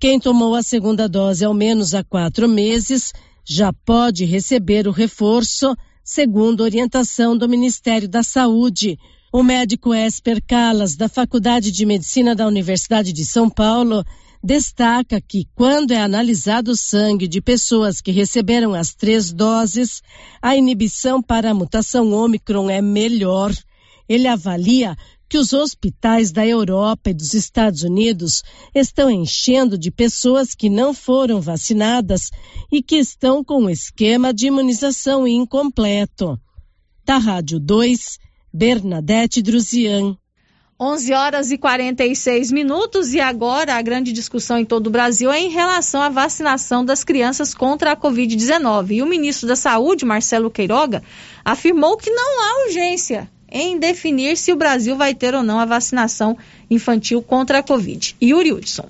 Quem tomou a segunda dose ao menos há quatro meses já pode receber o reforço, segundo orientação do Ministério da Saúde. O médico Esper Calas, da Faculdade de Medicina da Universidade de São Paulo, destaca que, quando é analisado o sangue de pessoas que receberam as três doses, a inibição para a mutação Ômicron é melhor. Ele avalia que os hospitais da Europa e dos Estados Unidos estão enchendo de pessoas que não foram vacinadas e que estão com o esquema de imunização incompleto. Da Rádio 2, Bernadette Druzian. 11 horas e 46 minutos e agora a grande discussão em todo o Brasil é em relação à vacinação das crianças contra a Covid-19. E o ministro da Saúde, Marcelo Queiroga, afirmou que não há urgência em definir se o Brasil vai ter ou não a vacinação infantil contra a Covid. Yuri Hudson.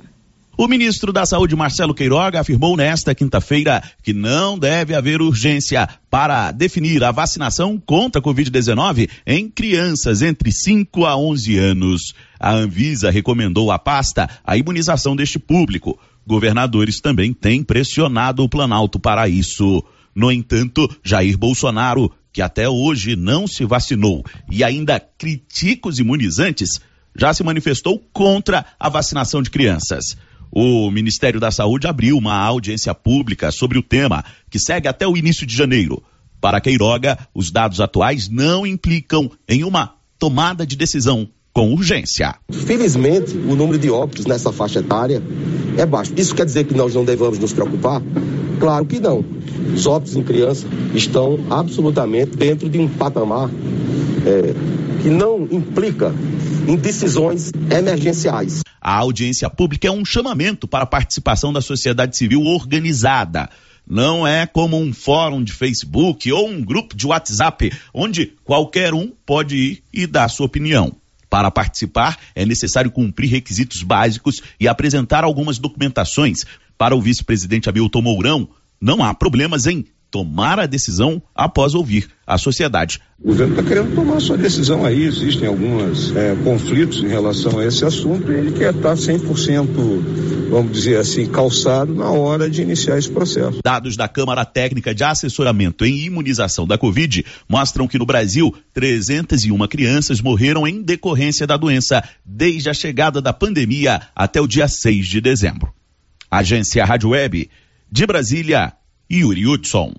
O ministro da Saúde, Marcelo Queiroga, afirmou nesta quinta-feira que não deve haver urgência para definir a vacinação contra a Covid-19 em crianças entre 5 a 11 anos. A Anvisa recomendou à pasta a imunização deste público. Governadores também têm pressionado o Planalto para isso. No entanto, Jair Bolsonaro que até hoje não se vacinou e ainda critica os imunizantes, já se manifestou contra a vacinação de crianças. O Ministério da Saúde abriu uma audiência pública sobre o tema, que segue até o início de janeiro. Para Queiroga, os dados atuais não implicam em uma tomada de decisão com urgência. Felizmente, o número de óbitos nessa faixa etária é baixo. Isso quer dizer que nós não devemos nos preocupar? Claro que não. Os óbitos em criança estão absolutamente dentro de um patamar é, que não implica em decisões emergenciais. A audiência pública é um chamamento para a participação da sociedade civil organizada. Não é como um fórum de Facebook ou um grupo de WhatsApp, onde qualquer um pode ir e dar sua opinião. Para participar, é necessário cumprir requisitos básicos e apresentar algumas documentações. Para o vice-presidente Hamilton Mourão, não há problemas em tomar a decisão após ouvir a sociedade. O governo está querendo tomar sua decisão aí, existem alguns é, conflitos em relação a esse assunto e ele quer estar 100%, vamos dizer assim, calçado na hora de iniciar esse processo. Dados da Câmara Técnica de Assessoramento em Imunização da Covid mostram que no Brasil, 301 crianças morreram em decorrência da doença desde a chegada da pandemia até o dia 6 de dezembro. Agência Rádio Web de Brasília, Yuri Hudson.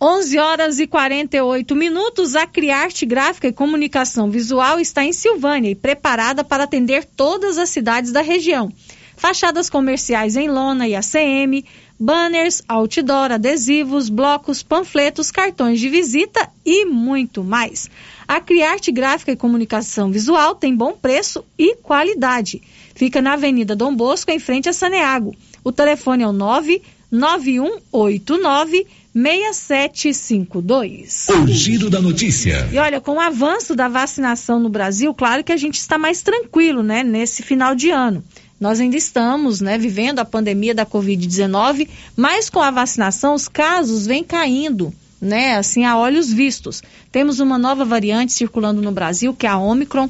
11 horas e 48 minutos. A Criarte Gráfica e Comunicação Visual está em Silvânia e preparada para atender todas as cidades da região. Fachadas comerciais em lona e ACM, banners, outdoor, adesivos, blocos, panfletos, cartões de visita e muito mais. A Criarte Gráfica e Comunicação Visual tem bom preço e qualidade. Fica na Avenida Dom Bosco, em frente a Saneago. O telefone é o 9 9189 6752. O giro da notícia. E olha, com o avanço da vacinação no Brasil, claro que a gente está mais tranquilo, né, nesse final de ano. nós ainda estamos né, vivendo a pandemia da Covid-19, mas com a vacinação os casos vêm caindo, né? Assim, a olhos vistos. Temos uma nova variante circulando no Brasil, que é a Omicron.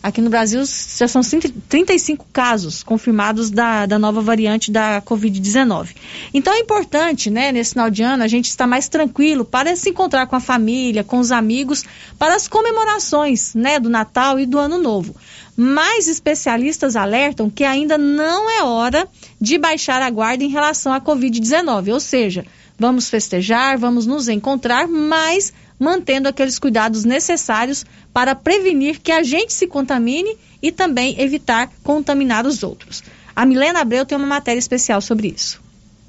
Aqui no Brasil já são 35 casos confirmados da, da nova variante da Covid-19. Então é importante, né, nesse final de ano, a gente estar mais tranquilo para se encontrar com a família, com os amigos, para as comemorações, né, do Natal e do Ano Novo. Mas especialistas alertam que ainda não é hora de baixar a guarda em relação à Covid-19, ou seja, vamos festejar, vamos nos encontrar, mas mantendo aqueles cuidados necessários para prevenir que a gente se contamine e também evitar contaminar os outros. A Milena Abreu tem uma matéria especial sobre isso.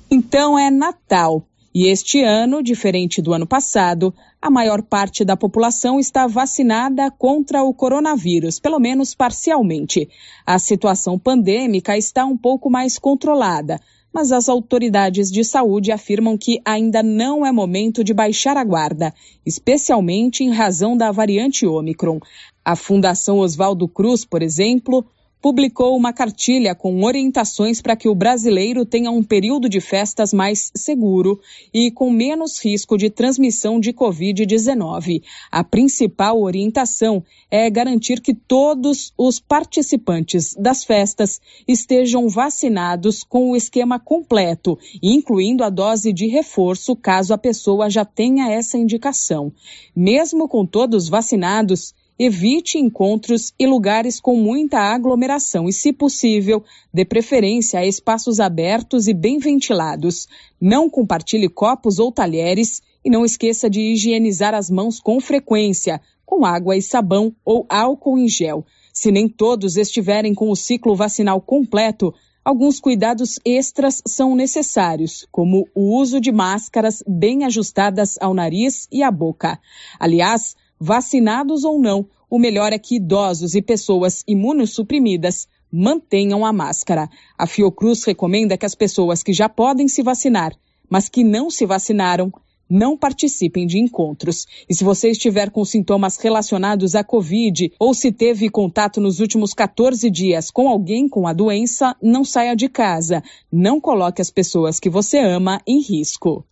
Então é Natal. E este ano, diferente do ano passado, a maior parte da população está vacinada contra o coronavírus, pelo menos parcialmente. A situação pandêmica está um pouco mais controlada, mas as autoridades de saúde afirmam que ainda não é momento de baixar a guarda, especialmente em razão da variante Ômicron. A Fundação Oswaldo Cruz, por exemplo, publicou uma cartilha com orientações para que o brasileiro tenha um período de festas mais seguro e com menos risco de transmissão de Covid-19. A principal orientação é garantir que todos os participantes das festas estejam vacinados com o esquema completo, incluindo a dose de reforço, caso a pessoa já tenha essa indicação. Mesmo com todos vacinados, evite encontros e lugares com muita aglomeração e, se possível, dê preferência a espaços abertos e bem ventilados. Não compartilhe copos ou talheres e não esqueça de higienizar as mãos com frequência, com água e sabão ou álcool em gel. Se nem todos estiverem com o ciclo vacinal completo, alguns cuidados extras são necessários, como o uso de máscaras bem ajustadas ao nariz e à boca. Aliás, vacinados ou não, o melhor é que idosos e pessoas imunossuprimidas mantenham a máscara. A Fiocruz recomenda que as pessoas que já podem se vacinar, mas que não se vacinaram, não participem de encontros. E se você estiver com sintomas relacionados à Covid ou se teve contato nos últimos 14 dias com alguém com a doença, não saia de casa. Não coloque as pessoas que você ama em risco.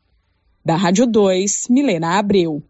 Da Rádio 2, Milena Abreu.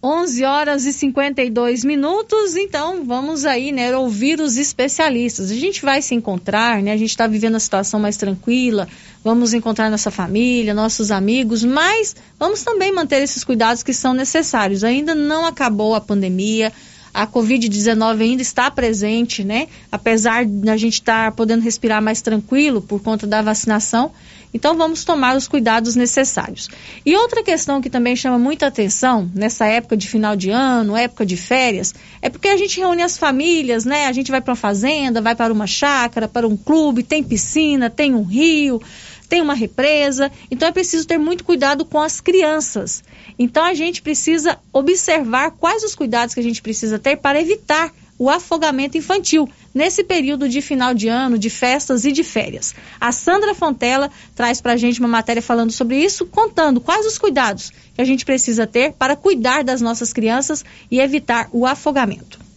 11 horas e 52 minutos, então vamos aí, né, ouvir os especialistas. A gente vai se encontrar, né, a gente está vivendo a situação mais tranquila, vamos encontrar nossa família, nossos amigos, mas vamos também manter esses cuidados que são necessários. Ainda não acabou a pandemia, a Covid-19 ainda está presente, né, apesar de a gente estar tá podendo respirar mais tranquilo por conta da vacinação, então vamos tomar os cuidados necessários. E outra questão que também chama muita atenção nessa época de final de ano, época de férias, é porque a gente reúne as famílias, né? A gente vai para uma fazenda, vai para uma chácara, para um clube, tem piscina, tem um rio, tem uma represa. Então é preciso ter muito cuidado com as crianças. Então a gente precisa observar quais os cuidados que a gente precisa ter para evitar o afogamento infantil nesse período de final de ano, de festas e de férias. A Sandra Fontela traz para a gente uma matéria falando sobre isso, contando quais os cuidados que a gente precisa ter para cuidar das nossas crianças e evitar o afogamento.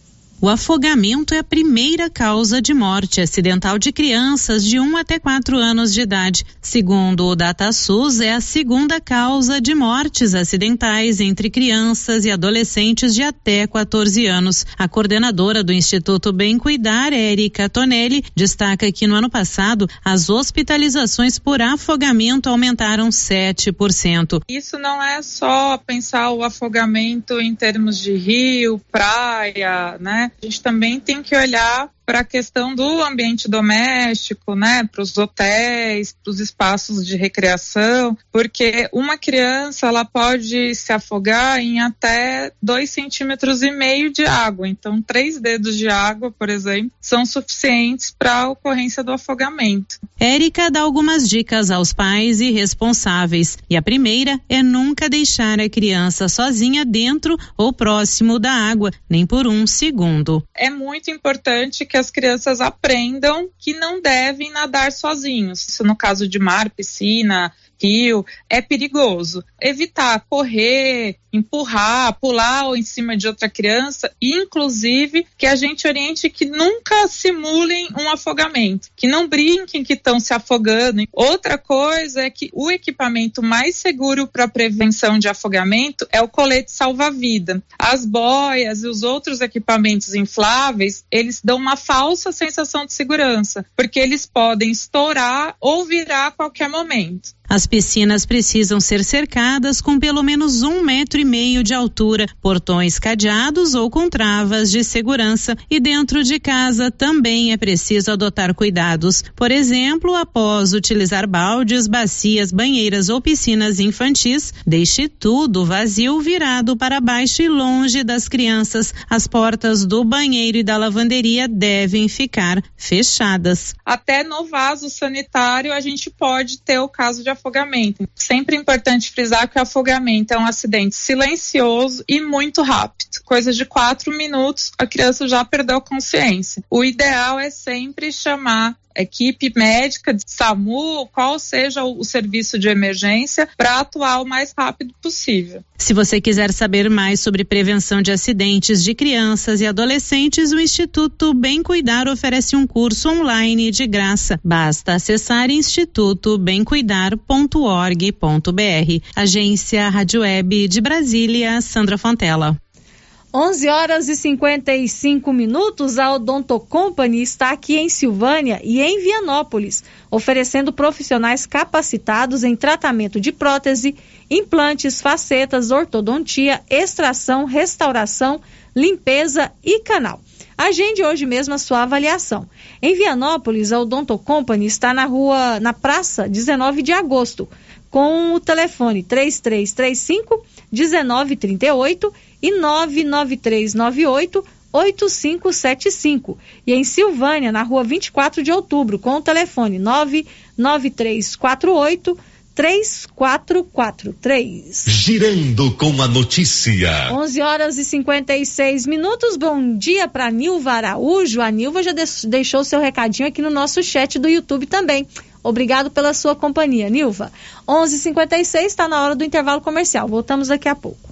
O afogamento é a primeira causa de morte acidental de crianças de 1 até 4 anos de idade. Segundo o DataSUS, é a segunda causa de mortes acidentais entre crianças e adolescentes de até 14 anos. A coordenadora do Instituto Bem Cuidar, Érica Tonelli, destaca que no ano passado as hospitalizações por afogamento aumentaram 7%. Isso não é só pensar o afogamento em termos de rio, praia, né? A gente também tem que olhar para a questão do ambiente doméstico, né, para os hotéis, para os espaços de recreação, porque uma criança ela pode se afogar em até dois centímetros e meio de água. Então, três dedos de água, por exemplo, são suficientes para a ocorrência do afogamento. Érica dá algumas dicas aos pais e responsáveis. E a primeira é nunca deixar a criança sozinha dentro ou próximo da água, nem por um segundo. É muito importante que as crianças aprendam que não devem nadar sozinhos. Isso no caso de mar, piscina, é perigoso. Evitar correr, empurrar, pular ou em cima de outra criança, inclusive que a gente oriente que nunca simulem um afogamento, que não brinquem que estão se afogando. Outra coisa é que o equipamento mais seguro para prevenção de afogamento é o colete salva-vida. As boias e os outros equipamentos infláveis, eles dão uma falsa sensação de segurança, porque eles podem estourar ou virar a qualquer momento. As piscinas precisam ser cercadas com pelo menos um metro e meio de altura, portões cadeados ou com travas de segurança. E dentro de casa também é preciso adotar cuidados. Por exemplo, após utilizar baldes, bacias, banheiras ou piscinas infantis, deixe tudo vazio virado para baixo e longe das crianças. As portas do banheiro e da lavanderia devem ficar fechadas. Até no vaso sanitário a gente pode ter o caso de afogamento. Sempre importante frisar que o afogamento é um acidente silencioso e muito rápido. Coisa de quatro minutos, a criança já perdeu consciência. O ideal é sempre chamar equipe médica de SAMU, qual seja o, serviço de emergência, para atuar o mais rápido possível. Se você quiser saber mais sobre prevenção de acidentes de crianças e adolescentes, o Instituto Bem Cuidar oferece um curso online de graça. Basta acessar institutobemcuidar.org.br. Agência Rádio Web de Brasília, Sandra Fontela. 11 horas e 55 minutos, a Odonto Company está aqui em Silvânia e em Vianópolis, oferecendo profissionais capacitados em tratamento de prótese, implantes, facetas, ortodontia, extração, restauração, limpeza e canal. Agende hoje mesmo a sua avaliação. Em Vianópolis, a Odonto Company está na rua, na praça 19 de agosto, com o telefone 3335 1938 e 99398 8575. E em Silvânia, na rua 24 de outubro, com o telefone 99348 3443. Girando com a notícia. 11 horas e 56 minutos. Bom dia para Nilva Araújo. A Nilva já deixou seu recadinho aqui no nosso chat do YouTube também. Obrigado pela sua companhia, Nilva. 11:56 está na hora do intervalo comercial. Voltamos daqui a pouco.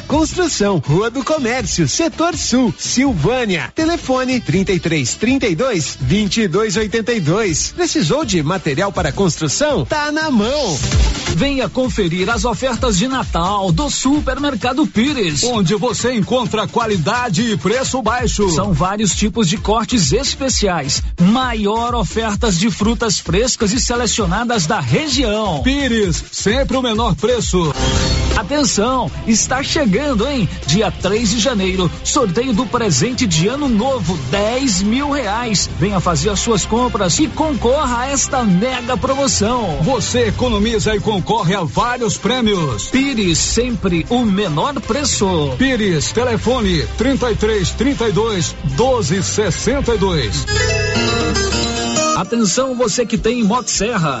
construção, Rua do Comércio, Setor Sul, Silvânia. Telefone 33 32 22 82. Precisou de material para construção? Tá na mão. Venha conferir as ofertas de Natal do Supermercado Pires, onde você encontra qualidade e preço baixo. São vários tipos de cortes especiais, maior ofertas de frutas frescas e selecionadas da região. Pires, sempre o menor preço. Atenção, está chegando, hein? Dia 3 de janeiro, sorteio do presente de ano novo, 10 mil reais. Venha fazer as suas compras e concorra a esta mega promoção. Você economiza e concorre a vários prêmios. Pires, sempre o menor preço. Pires, telefone 33 32 12 62. Atenção, você que tem Motosserra.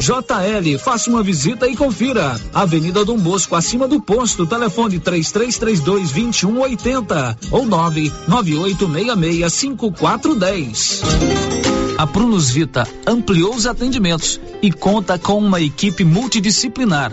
JL, faça uma visita e confira. Avenida Dom Bosco, acima do posto, telefone 3332 2180 ou 99866 5410. A Prunus Vita ampliou os atendimentos e conta com uma equipe multidisciplinar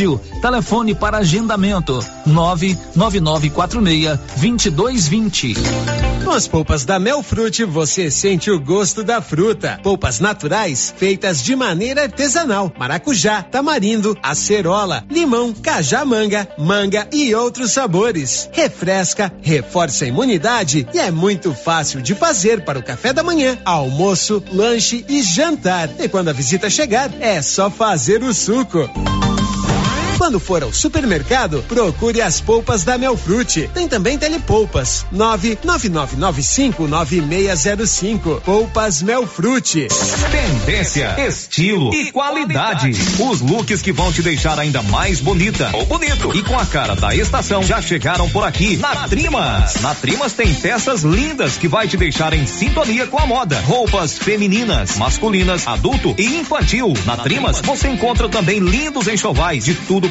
Telefone para agendamento: 99946 2220. Com as polpas da Melfrute, você sente o gosto da fruta. Polpas naturais, feitas de maneira artesanal. Maracujá, tamarindo, acerola, limão, cajá-manga, manga e outros sabores. Refresca, reforça a imunidade e é muito fácil de fazer para o café da manhã, almoço, lanche e jantar. E quando a visita chegar, é só fazer o suco. Quando for ao supermercado, procure as polpas da Melfrute. Tem também telepolpas. 999959605. Polpas Melfrute. Tendência, estilo e qualidade. Os looks que vão te deixar ainda mais bonita ou bonito e com a cara da estação já chegaram por aqui na Trimas. Na Trimas tem peças lindas que vai te deixar em sintonia com a moda. Roupas femininas, masculinas, adulto e infantil. Na Trimas você encontra também lindos enxovais de tudo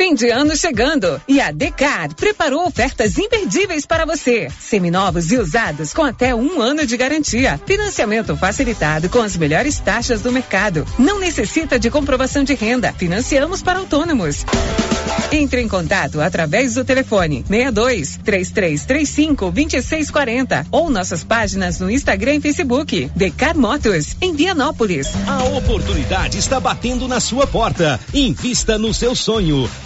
Fim de ano chegando e a Decar preparou ofertas imperdíveis para você. Seminovos e usados com até um ano de garantia. Financiamento facilitado com as melhores taxas do mercado. Não necessita de comprovação de renda. Financiamos para autônomos. Entre em contato através do telefone 62 3335 2640 ou nossas páginas no Instagram e Facebook. Decar Motors, em Vianópolis. A oportunidade está batendo na sua porta. Invista no seu sonho.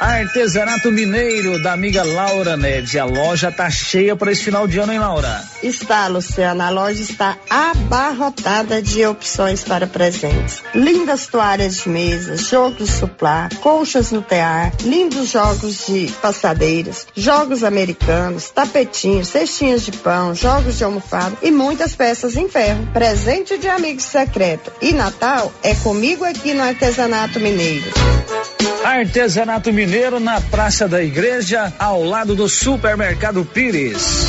Artesanato Mineiro da amiga Laura Neves. A loja tá cheia para esse final de ano, hein, Laura? Está, Luciana. A loja está abarrotada de opções para presentes. Lindas toalhas de mesa, jogos suplá, colchas no tear, lindos jogos de passadeiras, jogos americanos, tapetinhos, cestinhas de pão, jogos de almofada e muitas peças em ferro. Presente de amigo secreto. E Natal é comigo aqui no Artesanato Mineiro. Artesanato Mineiro na Praça da Igreja, ao lado do Supermercado Pires.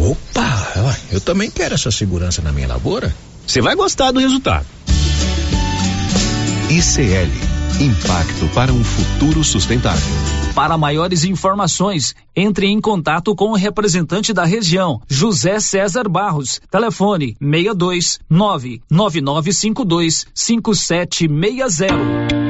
Opa, eu também quero essa segurança na minha lavoura. Você vai gostar do resultado. ICL Impacto para um futuro sustentável. Para maiores informações, entre em contato com o representante da região, José César Barros. Telefone 62 99952 5760.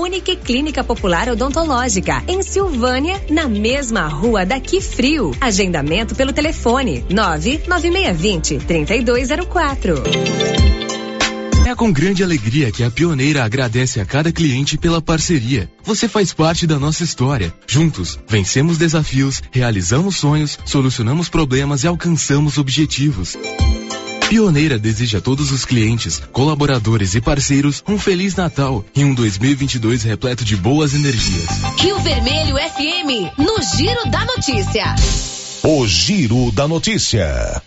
Unique Clínica Popular Odontológica, em Silvânia, na mesma rua daqui frio. Agendamento pelo telefone 99620 3204. É com grande alegria que a Pioneira agradece a cada cliente pela parceria. Você faz parte da nossa história. Juntos, vencemos desafios, realizamos sonhos, solucionamos problemas e alcançamos objetivos. Pioneira deseja a todos os clientes, colaboradores e parceiros um feliz Natal e um 2022 repleto de boas energias. Rio Vermelho FM, no Giro da Notícia. O Giro da Notícia.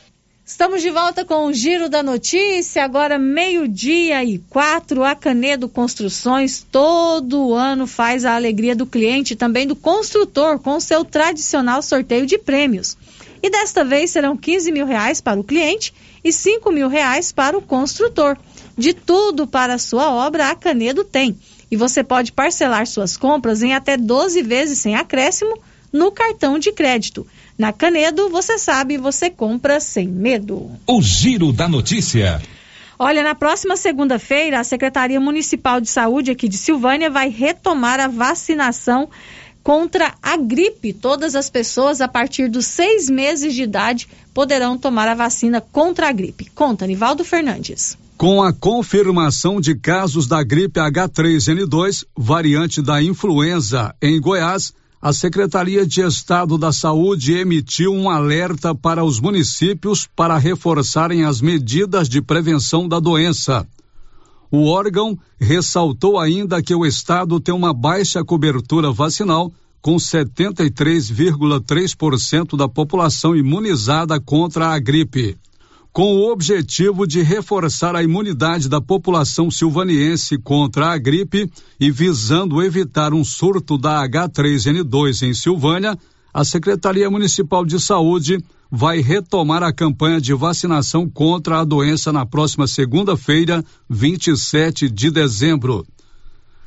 Estamos de volta com o Giro da Notícia, agora meio-dia e quatro. A Canedo Construções todo ano faz a alegria do cliente e também do construtor com seu tradicional sorteio de prêmios. E desta vez serão 15 mil reais para o cliente e 5 mil reais para o construtor. De tudo para a sua obra, a Canedo tem. E você pode parcelar suas compras em até 12 vezes sem acréscimo no cartão de crédito. Na Canedo, você sabe, você compra sem medo. O Giro da Notícia. Olha, na próxima segunda-feira, a Secretaria Municipal de Saúde aqui de Silvânia vai retomar a vacinação contra a gripe. Todas as pessoas a partir dos seis meses de idade poderão tomar a vacina contra a gripe. Conta, Nivaldo Fernandes. Com a confirmação de casos da gripe H3N2, variante da influenza, em Goiás, a Secretaria de Estado da Saúde emitiu um alerta para os municípios para reforçarem as medidas de prevenção da doença. O órgão ressaltou ainda que o estado tem uma baixa cobertura vacinal, com 73,3% da população imunizada contra a gripe. Com o objetivo de reforçar a imunidade da população silvaniense contra a gripe e visando evitar um surto da H3N2 em Silvânia, a Secretaria Municipal de Saúde vai retomar a campanha de vacinação contra a doença na próxima segunda-feira, 27 de dezembro.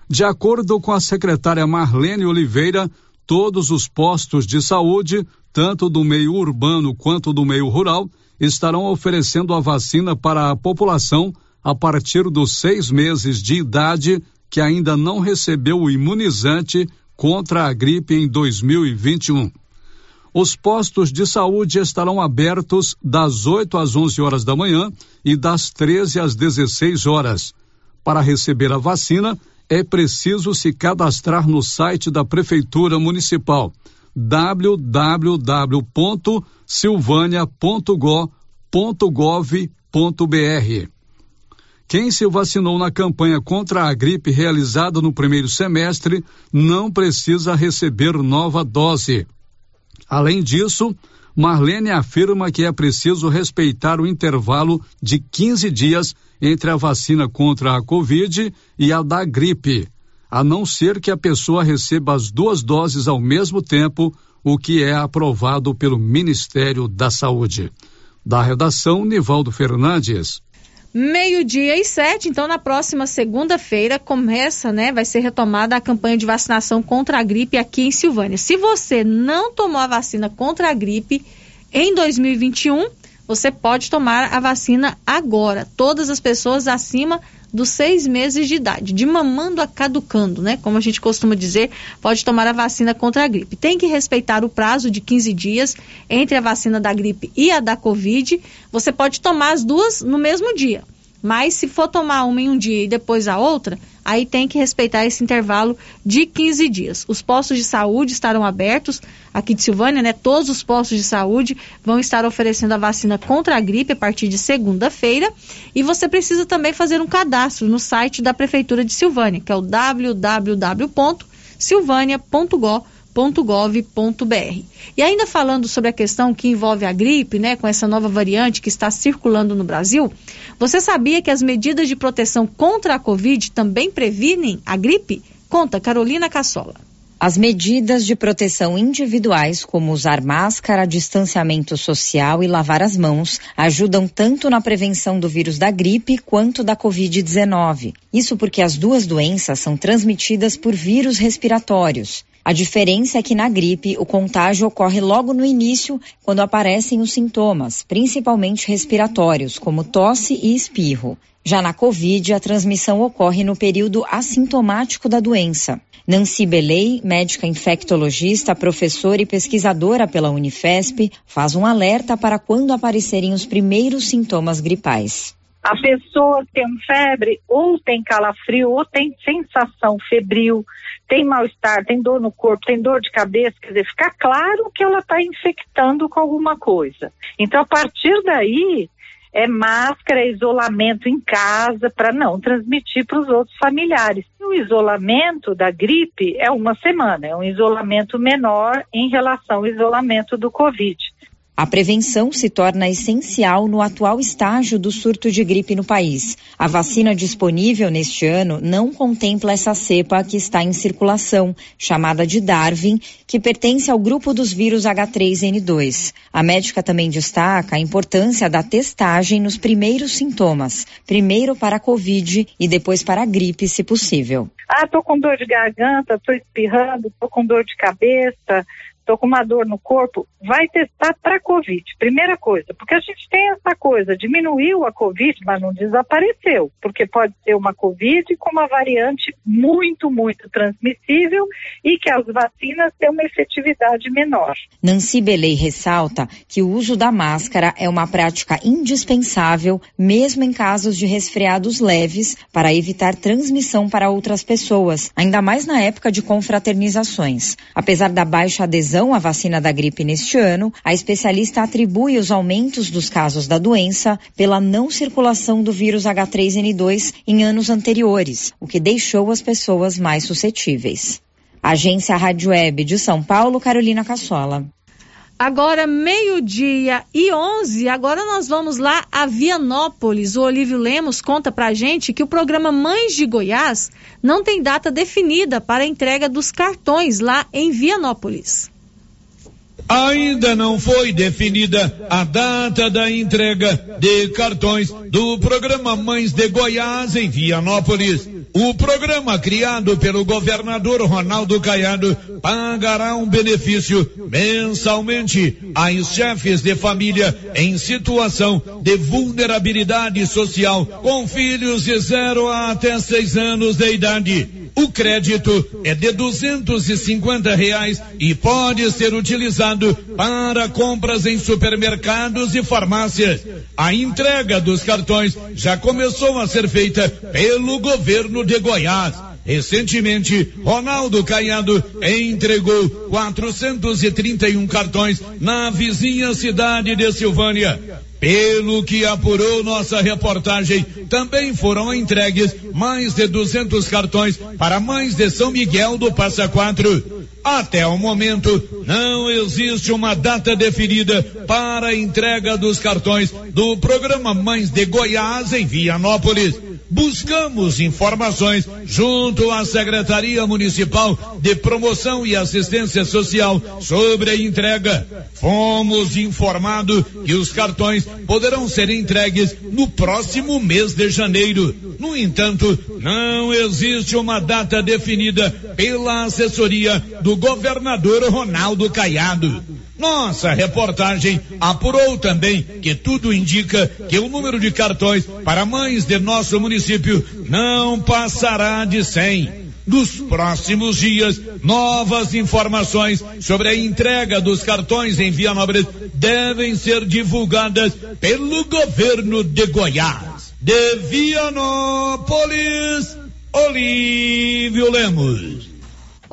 De acordo com a secretária Marlene Oliveira, todos os postos de saúde, tanto do meio urbano quanto do meio rural, estarão oferecendo a vacina para a população a partir dos seis meses de idade que ainda não recebeu o imunizante contra a gripe em 2021. Os postos de saúde estarão abertos das 8 às 11 horas da manhã e das 13 às 16 horas. Para receber a vacina, é preciso se cadastrar no site da Prefeitura Municipal www.silvania.gov.br. Quem se vacinou na campanha contra a gripe realizada no primeiro semestre não precisa receber nova dose. Além disso, Marlene afirma que é preciso respeitar o intervalo de 15 dias entre a vacina contra a Covid e a da gripe, a não ser que a pessoa receba as duas doses ao mesmo tempo, o que é aprovado pelo Ministério da Saúde. Da redação, Nivaldo Fernandes meio-dia e sete. Então, na próxima segunda-feira começa, né? Vai ser retomada a campanha de vacinação contra a gripe aqui em Silvânia. Se você não tomou a vacina contra a gripe em 2021, você pode tomar a vacina agora. Todas as pessoas acima dos seis meses de idade, de mamando a caducando, né? Como a gente costuma dizer, pode tomar a vacina contra a gripe. Tem que respeitar o prazo de 15 dias entre a vacina da gripe e a da Covid. Você pode tomar as duas no mesmo dia. Mas se for tomar uma em um dia e depois a outra, aí tem que respeitar esse intervalo de 15 dias. Os postos de saúde estarão abertos aqui de Silvânia, né? Todos os postos de saúde vão estar oferecendo a vacina contra a gripe a partir de segunda-feira. E você precisa também fazer um cadastro no site da Prefeitura de Silvânia, que é o www.silvania.gov.br www.gov.br. E ainda falando sobre a questão que envolve a gripe, né, com essa nova variante que está circulando no Brasil, você sabia que as medidas de proteção contra a Covid também previnem a gripe? Conta Carolina Cassola. As medidas de proteção individuais, como usar máscara, distanciamento social e lavar as mãos, ajudam tanto na prevenção do vírus da gripe quanto da Covid-19. Isso porque as duas doenças são transmitidas por vírus respiratórios. A diferença é que na gripe o contágio ocorre logo no início, quando aparecem os sintomas, principalmente respiratórios, como tosse e espirro. Já na Covid, a transmissão ocorre no período assintomático da doença. Nancy Belei, médica infectologista, professora e pesquisadora pela Unifesp, faz um alerta para quando aparecerem os primeiros sintomas gripais. A pessoa tem febre, ou tem calafrio, ou tem sensação febril, tem mal-estar, tem dor no corpo, tem dor de cabeça, quer dizer, fica claro que ela está infectando com alguma coisa. Então, a partir daí, é máscara, isolamento em casa para não transmitir para os outros familiares. O isolamento da gripe é uma semana, é um isolamento menor em relação ao isolamento do Covid. A prevenção se torna essencial no atual estágio do surto de gripe no país. A vacina disponível neste ano não contempla essa cepa que está em circulação, chamada de Darwin, que pertence ao grupo dos vírus H3N2. A médica também destaca a importância da testagem nos primeiros sintomas, primeiro para a Covid e depois para a gripe, se possível. Ah, tô com dor de garganta, tô espirrando, tô com dor de cabeça, estou com uma dor no corpo, vai testar para Covid. Primeira coisa, porque a gente tem essa coisa, diminuiu a Covid, mas não desapareceu, porque pode ser uma Covid com uma variante muito, muito transmissível e que as vacinas têm uma efetividade menor. Nancy Belei ressalta que o uso da máscara é uma prática indispensável, mesmo em casos de resfriados leves, para evitar transmissão para outras pessoas, ainda mais na época de confraternizações. Apesar da baixa adesão adesão à vacina da gripe neste ano, a especialista atribui os aumentos dos casos da doença pela não circulação do vírus H3N2 em anos anteriores, o que deixou as pessoas mais suscetíveis. Agência Rádio Web de São Paulo, Carolina Cassola. Agora, meio-dia e 11, agora nós vamos lá a Vianópolis. O Olívio Lemos conta pra gente que o programa Mães de Goiás não tem data definida para a entrega dos cartões lá em Vianópolis. Ainda não foi definida a data da entrega de cartões do programa Mães de Goiás em Vianópolis. O programa criado pelo governador Ronaldo Caiado pagará um benefício mensalmente às chefes de família em situação de vulnerabilidade social com filhos de 0 a até 6 anos de idade. O crédito é de duzentos e cinquenta reais e pode ser utilizado para compras em supermercados e farmácias. A entrega dos cartões já começou a ser feita pelo governo de Goiás. Recentemente, Ronaldo Caiado entregou 431 cartões na vizinha cidade de Silvânia. Pelo que apurou nossa reportagem, também foram entregues mais de 200 cartões para mães de São Miguel do Passa Quatro. Até o momento, não existe uma data definida para a entrega dos cartões do programa Mães de Goiás em Vianópolis buscamos informações junto à Secretaria Municipal de Promoção e Assistência Social sobre a entrega. Fomos informados que os cartões poderão ser entregues no próximo mês de janeiro. No entanto, não existe uma data definida pela assessoria do governador Ronaldo Caiado. Nossa reportagem apurou também que tudo indica que o número de cartões para mães de nosso município não passará de 100. Nos próximos dias, novas informações sobre a entrega dos cartões em Vianópolis devem ser divulgadas pelo governo de Goiás. De Vianópolis, Olívio Lemos.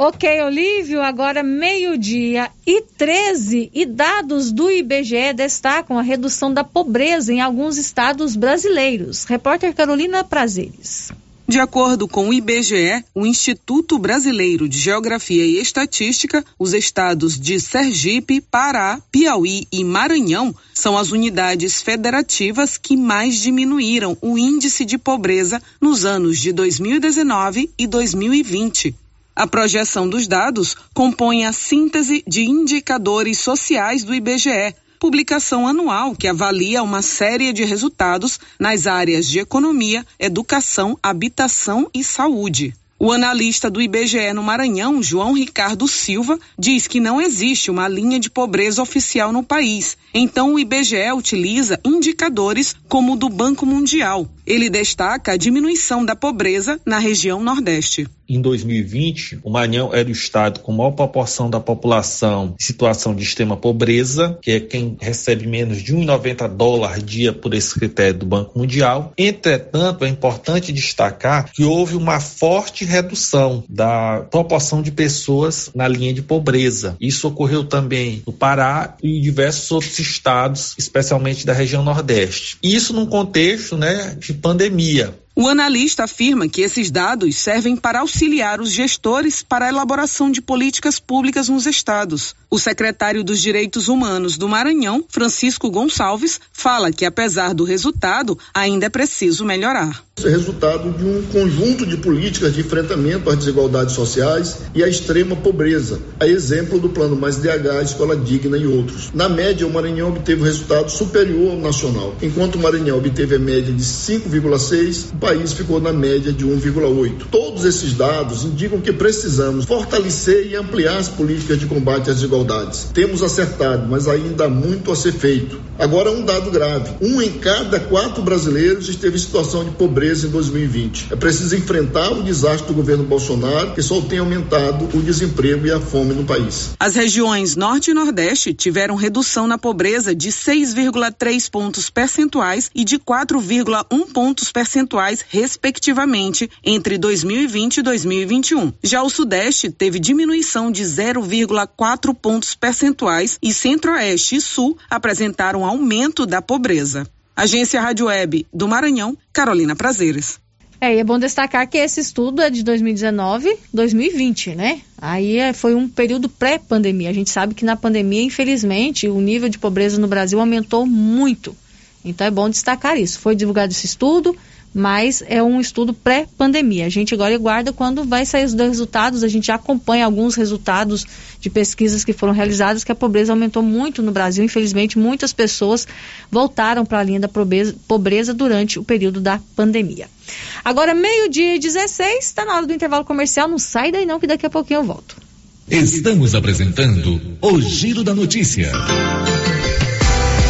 Ok, Olívio, agora meio-dia e 13 e dados do IBGE destacam a redução da pobreza em alguns estados brasileiros. Repórter Carolina Prazeres. De acordo com o IBGE, o Instituto Brasileiro de Geografia e Estatística, os estados de Sergipe, Pará, Piauí e Maranhão são as unidades federativas que mais diminuíram o índice de pobreza nos anos de 2019 e 2020. A projeção dos dados compõe a síntese de indicadores sociais do IBGE publicação anual que avalia uma série de resultados nas áreas de economia, educação, habitação e saúde. O analista do IBGE no Maranhão, João Ricardo Silva, diz que não existe uma linha de pobreza oficial no país. Então, o IBGE utiliza indicadores como o do Banco Mundial. Ele destaca a diminuição da pobreza na região Nordeste em 2020, o Maranhão era o estado com maior proporção da população em situação de extrema pobreza, que é quem recebe menos de 1,90 dólares dia por esse critério do Banco Mundial. Entretanto, é importante destacar que houve uma forte redução da proporção de pessoas na linha de pobreza. Isso ocorreu também no Pará e em diversos outros estados, especialmente da região Nordeste. Isso num contexto né, de pandemia. O analista afirma que esses dados servem para auxiliar os gestores para a elaboração de políticas públicas nos estados. O secretário dos Direitos Humanos do Maranhão, Francisco Gonçalves, fala que apesar do resultado, ainda é preciso melhorar. Isso é resultado de um conjunto de políticas de enfrentamento às desigualdades sociais e à extrema pobreza, a exemplo do Plano Mais DH, Escola Digna e outros. Na média, o Maranhão obteve um resultado superior ao nacional. Enquanto o Maranhão obteve a média de 5,6, o país ficou na média de 1,8. Todos esses dados indicam que precisamos fortalecer e ampliar as políticas de combate às desigualdades. Temos acertado, mas ainda há muito a ser feito. Agora, um dado grave: um em cada quatro brasileiros esteve em situação de pobreza em 2020. É preciso enfrentar o desastre do governo Bolsonaro, que só tem aumentado o desemprego e a fome no país. As regiões Norte e Nordeste tiveram redução na pobreza de 6,3 pontos percentuais e de 4,1 pontos percentuais respectivamente, entre 2020 e 2021. Já o Sudeste teve diminuição de 0,4 pontos percentuais e Centro-Oeste e Sul apresentaram aumento da pobreza. Agência Rádio Web do Maranhão, Carolina Prazeres. É, e é bom destacar que esse estudo é de 2019, 2020, né? Aí é, foi um período pré-pandemia. A gente sabe que na pandemia, infelizmente, o nível de pobreza no Brasil aumentou muito. Então é bom destacar isso. Foi divulgado esse estudo, mas é um estudo pré-pandemia. A gente agora guarda quando vai sair os resultados, a gente já acompanha alguns resultados de pesquisas que foram realizadas que a pobreza aumentou muito no Brasil. Infelizmente, muitas pessoas voltaram para a linha da pobreza, pobreza durante o período da pandemia. Agora, meio-dia e 16, está na hora do intervalo comercial. Não sai daí não, que daqui a pouquinho eu volto. Estamos apresentando o Giro da Notícia.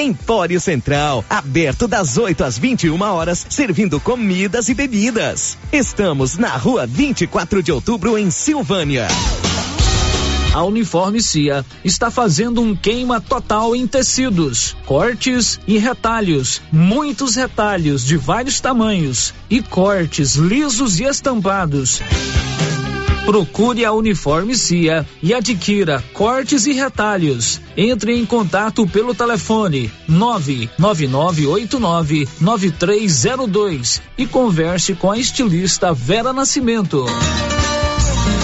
Empório Central, aberto das 8 às 21 horas, servindo comidas e bebidas. Estamos na rua 24 de outubro, em Silvânia. A Uniforme Cia está fazendo um queima total em tecidos, cortes e retalhos, muitos retalhos de vários tamanhos e cortes lisos e estampados. Procure a Uniforme Cia e adquira cortes e retalhos. Entre em contato pelo telefone 999899302 e converse com a estilista Vera Nascimento.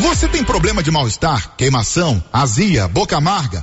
Você tem problema de mal-estar, queimação, azia, boca amarga,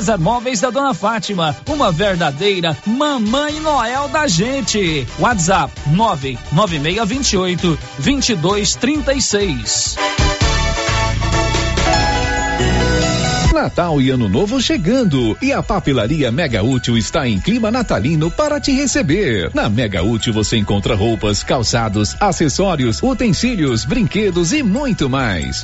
César Móveis da Dona Fátima, uma verdadeira mamãe Noel da gente. WhatsApp 99628 2236. Natal e Ano Novo chegando e a papelaria Mega Útil está em clima natalino para te receber. Na Mega Útil você encontra roupas, calçados, acessórios, utensílios, brinquedos e muito mais.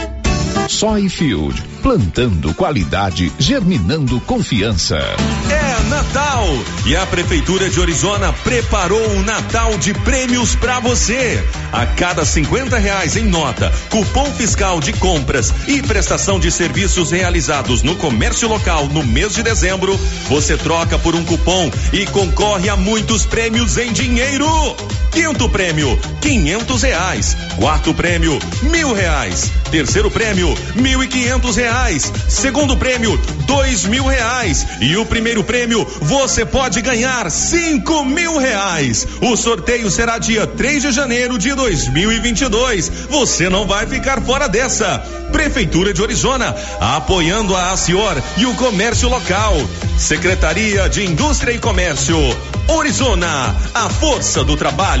Soyfield, plantando qualidade, germinando confiança. É Natal e a Prefeitura de Orizona preparou um Natal de prêmios para você. A cada 50 reais em nota, cupom fiscal de compras e prestação de serviços realizados no comércio local no mês de dezembro, você troca por um cupom e concorre a muitos prêmios em dinheiro. Quinto prêmio, quinhentos reais. Quarto prêmio, mil reais. Terceiro prêmio, mil e quinhentos reais. Segundo prêmio, dois mil reais. E o primeiro prêmio, você pode ganhar cinco mil reais. O sorteio será dia 3 de janeiro de 2022. Você não vai ficar fora dessa. Prefeitura de Orizona, apoiando a Acior e o comércio local. Secretaria de Indústria e Comércio. Orizona, a força do trabalho.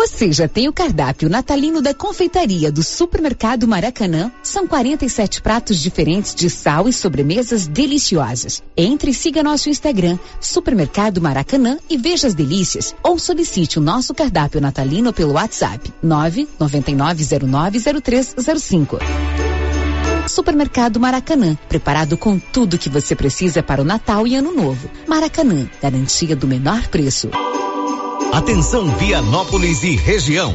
Você já tem o cardápio natalino da confeitaria do Supermercado Maracanã? São 47 pratos diferentes de sal e sobremesas deliciosas. Entre e siga nosso Instagram, Supermercado Maracanã e veja as delícias ou solicite o nosso cardápio natalino pelo WhatsApp 999090305. Supermercado Maracanã, preparado com tudo que você precisa para o Natal e Ano Novo. Maracanã, garantia do menor preço. Atenção Vianópolis e região.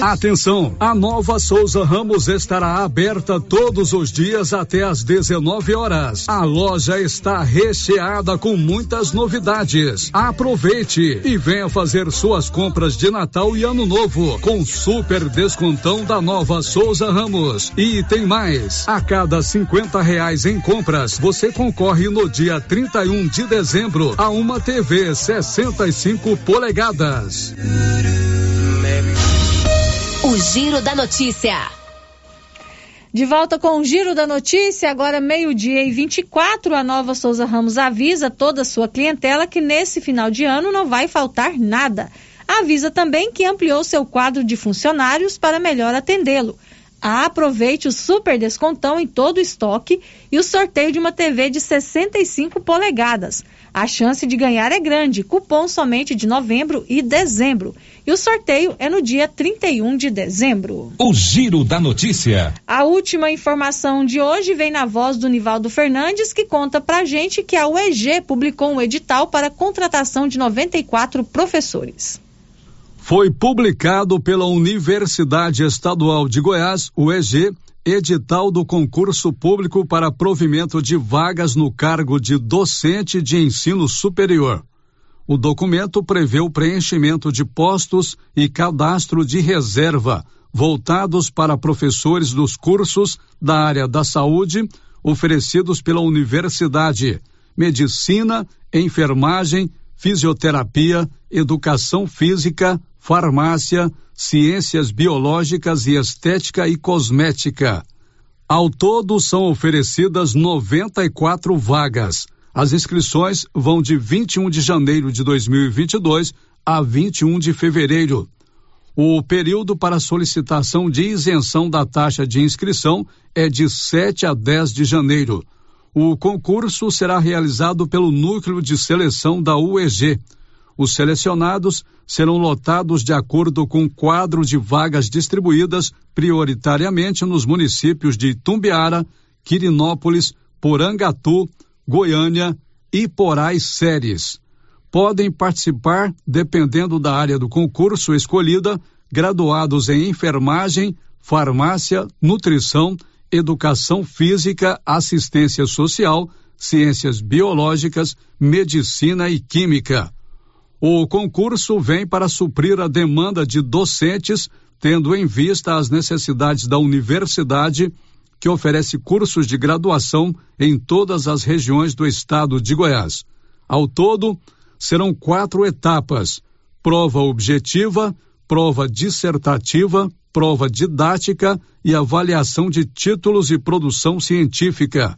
Atenção, a nova Souza Ramos estará aberta todos os dias até às 19 horas. A loja está recheada com muitas novidades. Aproveite e venha fazer suas compras de Natal e Ano Novo com super descontão da nova Souza Ramos. E tem mais, a cada 50 reais em compras, você concorre no dia 31 de dezembro a uma TV 65 polegadas. Giro da Notícia. De volta com o Giro da Notícia, agora meio-dia e 24, a Nova Souza Ramos avisa toda a sua clientela que nesse final de ano não vai faltar nada. Avisa também que ampliou seu quadro de funcionários para melhor atendê-lo. Aproveite o super descontão em todo o estoque e o sorteio de uma TV de 65 polegadas. A chance de ganhar é grande, cupom somente de novembro e dezembro. E o sorteio é no dia 31 de dezembro. O Giro da Notícia. A última informação de hoje vem na voz do Nivaldo Fernandes, que conta pra gente que a UEG publicou um edital para contratação de 94 professores. Foi publicado pela Universidade Estadual de Goiás, UEG, edital do concurso público para provimento de vagas no cargo de docente de ensino superior. O documento prevê o preenchimento de postos e cadastro de reserva voltados para professores dos cursos da área da saúde oferecidos pela universidade, medicina, enfermagem, fisioterapia, educação física, farmácia, ciências biológicas e estética e cosmética. Ao todo são oferecidas 94 vagas. As inscrições vão de 21 de janeiro de 2022 a 21 de fevereiro. O período para solicitação de isenção da taxa de inscrição é de 7 a 10 de janeiro. O concurso será realizado pelo Núcleo de Seleção da UEG. Os selecionados serão lotados de acordo com o quadro de vagas distribuídas prioritariamente nos municípios de Tumbiara, Quirinópolis, Porangatu, Goiânia e Porais Séries. Podem participar, dependendo da área do concurso escolhida, graduados em enfermagem, farmácia, nutrição, educação física, assistência social, ciências biológicas, medicina e química. O concurso vem para suprir a demanda de docentes, tendo em vista as necessidades da universidade, que oferece cursos de graduação em todas as regiões do estado de Goiás. Ao todo, serão quatro etapas: prova objetiva, prova dissertativa, prova didática e avaliação de títulos e produção científica.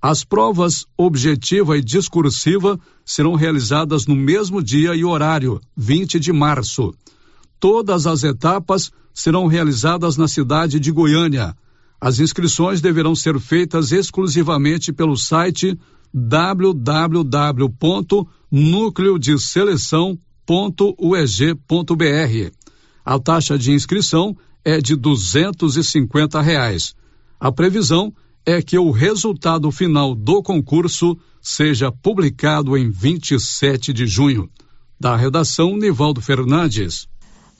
As provas objetiva e discursiva serão realizadas no mesmo dia e horário, 20 de março. Todas as etapas serão realizadas na cidade de Goiânia. As inscrições deverão ser feitas exclusivamente pelo site www.núcleodeseleção.ueg.br. A taxa de inscrição é de e cinquenta reais. A previsão é que o resultado final do concurso seja publicado em 27 de junho. Da redação, Nivaldo Fernandes.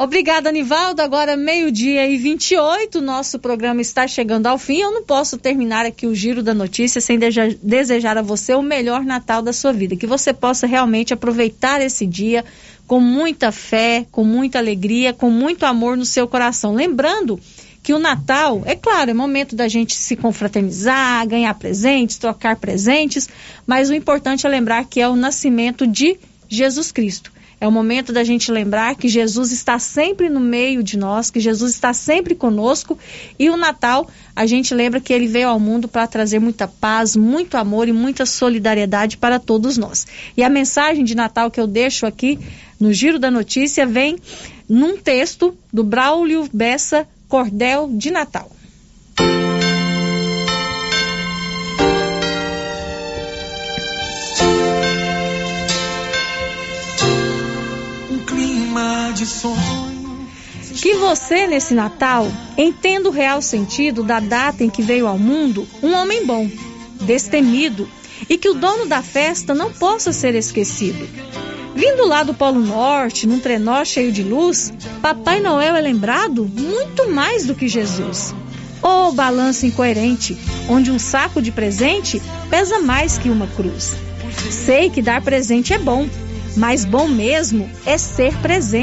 Obrigada, Anivaldo. Agora, meio-dia e 28, nosso programa está chegando ao fim. Eu não posso terminar aqui o giro da notícia sem desejar a você o melhor Natal da sua vida. Que você possa realmente aproveitar esse dia com muita fé, com muita alegria, com muito amor no seu coração. Lembrando que o Natal, é claro, é momento da gente se confraternizar, ganhar presentes, trocar presentes, mas o importante é lembrar que é o nascimento de Jesus Cristo. É o momento da gente lembrar que Jesus está sempre no meio de nós, que Jesus está sempre conosco. E o Natal, a gente lembra que ele veio ao mundo para trazer muita paz, muito amor e muita solidariedade para todos nós. E a mensagem de Natal que eu deixo aqui no Giro da Notícia vem num texto do Braulio Bessa Cordel de Natal. de sonho. Que você, nesse Natal, entenda o real sentido da data em que veio ao mundo um homem bom, destemido, e que o dono da festa não possa ser esquecido. Vindo lá do Polo Norte, num trenó cheio de luz, Papai Noel é lembrado muito mais do que Jesus. Oh, balanço incoerente, onde um saco de presente pesa mais que uma cruz. Sei que dar presente é bom, mas bom mesmo é ser presente.